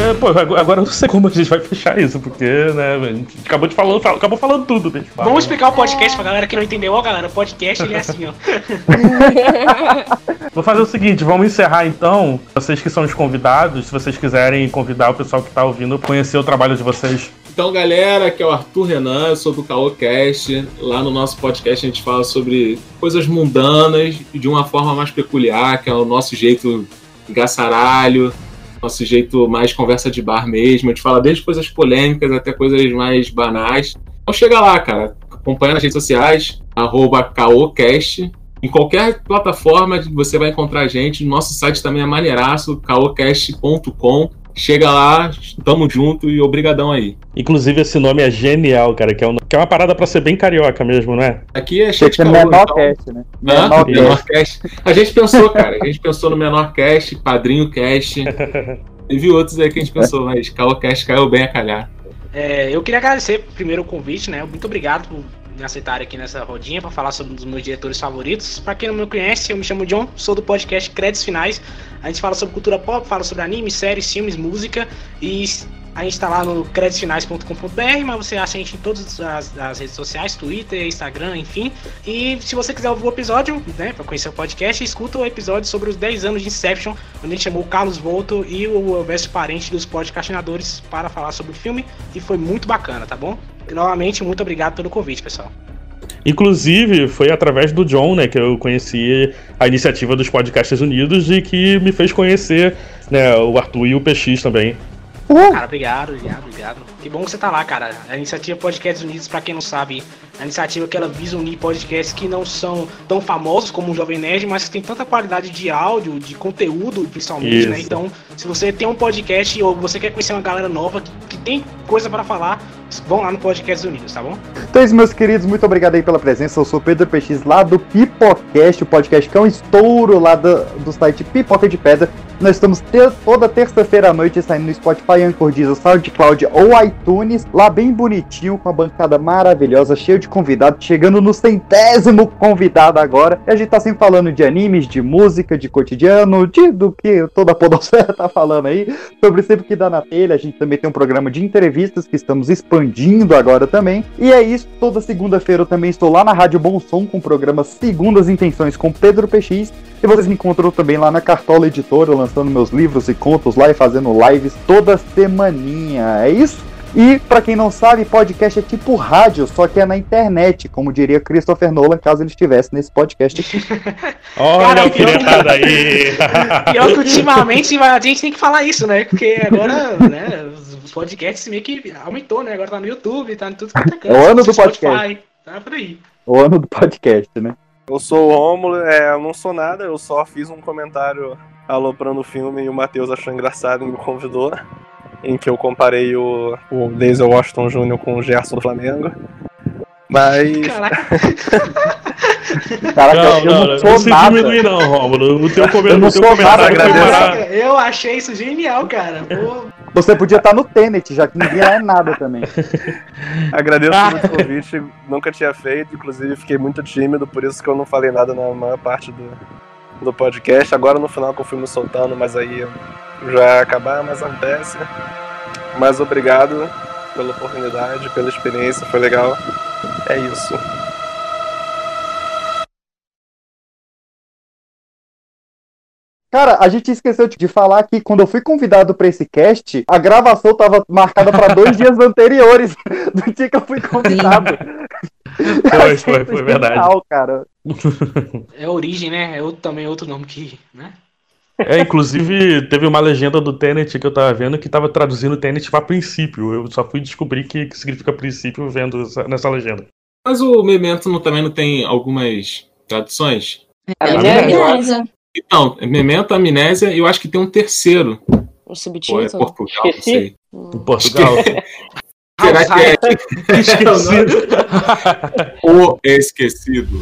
É, pô, agora eu não sei como a gente vai fechar isso, porque, né, a gente acabou de falando, fal- acabou falando tudo, bicho. Vamos explicar o podcast pra galera que não entendeu. Ó, galera, o podcast ele é assim, ó. Vou fazer o seguinte, vamos encerrar então. Vocês que são os convidados, se vocês quiserem convidar o pessoal que tá ouvindo a conhecer o trabalho de vocês. Então, galera, aqui é o Arthur Renan, eu sou do CaoCast. Lá no nosso podcast a gente fala sobre coisas mundanas de uma forma mais peculiar, que é o nosso jeito engaçaralho, nosso jeito mais conversa de bar mesmo. A gente fala desde coisas polêmicas até coisas mais banais. Então chega lá, cara. Acompanha nas redes sociais, arroba CaoCast. Em qualquer plataforma você vai encontrar a gente. Nosso site também é maneiraço, caocast.com. Chega lá, tamo junto e obrigadão aí. Inclusive, esse nome é genial, cara, que é, um- que é uma parada pra ser bem carioca mesmo, né? Aqui é é caô, menor então- cast, né? Menor Menor cast. A gente pensou, cara. A gente pensou no menor cast, padrinho cast. Teve outros aí que a gente pensou, mas Caocast caiu bem a calhar. É, eu queria agradecer primeiro o convite, né? Muito obrigado por aceitarem aqui nessa rodinha para falar sobre um dos meus diretores favoritos. Para quem não me conhece, eu me chamo John, sou do podcast Créditos Finais. A gente fala sobre cultura pop, fala sobre anime, séries, filmes, música e a gente tá lá no creditfinais.com.br, mas você acha a gente em todas as, as redes sociais, Twitter, Instagram, enfim. E se você quiser ouvir o episódio, né, para conhecer o podcast, escuta o episódio sobre os 10 anos de Inception, onde a gente chamou o Carlos Volto e o Elvésio Parente dos podcastinadores para falar sobre o filme e foi muito bacana, tá bom? E, novamente, muito obrigado pelo convite, pessoal. Inclusive, foi através do John, né, que eu conheci a iniciativa dos Podcasts Unidos e que me fez conhecer, né, o Arthur e o PX também. Cara, obrigado, obrigado, obrigado. Que bom que você tá lá, cara. A iniciativa Podcasts Unidos, pra quem não sabe, a iniciativa que ela visa unir podcasts que não são tão famosos como o Jovem Nerd, mas que tem tanta qualidade de áudio, de conteúdo, principalmente, né? Isso. Então, se você tem um podcast ou você quer conhecer uma galera nova que, que tem coisa pra falar, vão lá no Podcasts Unidos, tá bom? Então, é isso, meus queridos, muito obrigado aí pela presença. Eu sou o Pedro PX lá do Pipocast, o podcast que é um estouro lá do, do site Pipoca de Pedra. Nós estamos te- toda terça-feira à noite saindo no Spotify, Anchor, Deezer, SoundCloud ou iTunes, lá bem bonitinho, com a bancada maravilhosa, cheio de convidados, chegando no centésimo convidado agora. E a gente tá sempre falando de animes, de música, de cotidiano, de, do que toda a podosfera tá falando aí, sobre sempre que dá na telha. A gente também tem um programa de entrevistas que estamos expandindo agora também. E é isso, toda segunda-feira eu também estou lá na Rádio Bom Som com o programa Segundas Intenções com Pedro PX. E vocês me encontram também lá na Cartola Editora, lançando meus livros e contos lá e fazendo lives toda semaninha. É isso? E pra quem não sabe, podcast é tipo rádio, só que é na internet, como diria Christopher Nolan, caso ele estivesse nesse podcast aqui. Olha o filetado aí! Pior que ultimamente a gente tem que falar isso, né? Porque agora, né, os podcasts meio que aumentou, né? Agora tá no YouTube, tá em tudo quanto é canto, É o ano do Spotify, podcast. Tá por aí. O ano do podcast, né? Eu sou o Rômulo, é, eu não sou nada, eu só fiz um comentário aloprando o filme e o Matheus achou engraçado e me convidou. Em que eu comparei o, o Denzel Washington Jr. com o Gerson do Flamengo. Mas. Caraca, Caraca, Não, eu não, não, não, sou se nada. diminuir não, Rômulo. O teu, come- Eu não o teu sou comentário nada, foi agradeço. parar- caraca, eu achei isso genial, cara. Pô, Você podia estar no Tenet, já que ninguém é nada também. Agradeço muito o convite, nunca tinha feito, inclusive fiquei muito tímido, por isso que eu não falei nada na maior parte do, do podcast. Agora no final que eu fui me soltando, mas aí já acabar, mas acontece. Mas obrigado pela oportunidade, pela experiência, foi legal. É isso. Cara, a gente esqueceu de falar que quando eu fui convidado pra esse cast, a gravação tava marcada pra dois dias anteriores do dia que eu fui convidado. Foi, foi, foi verdade. Genial, cara. É origem, né? É outro, também outro nome que. Né? É, inclusive, teve uma legenda do Tenet que eu tava vendo que tava traduzindo Tenet pra princípio. Eu só fui descobrir que, que significa princípio vendo essa- nessa legenda. Mas o Memento não- também não tem algumas traduções? Amnésia. Então, Memento, Amnésia, eu acho que tem um terceiro. Um Pô, é subtítulo. Portugal, não sei. Portugal. Será que é Esquecido. o esquecido?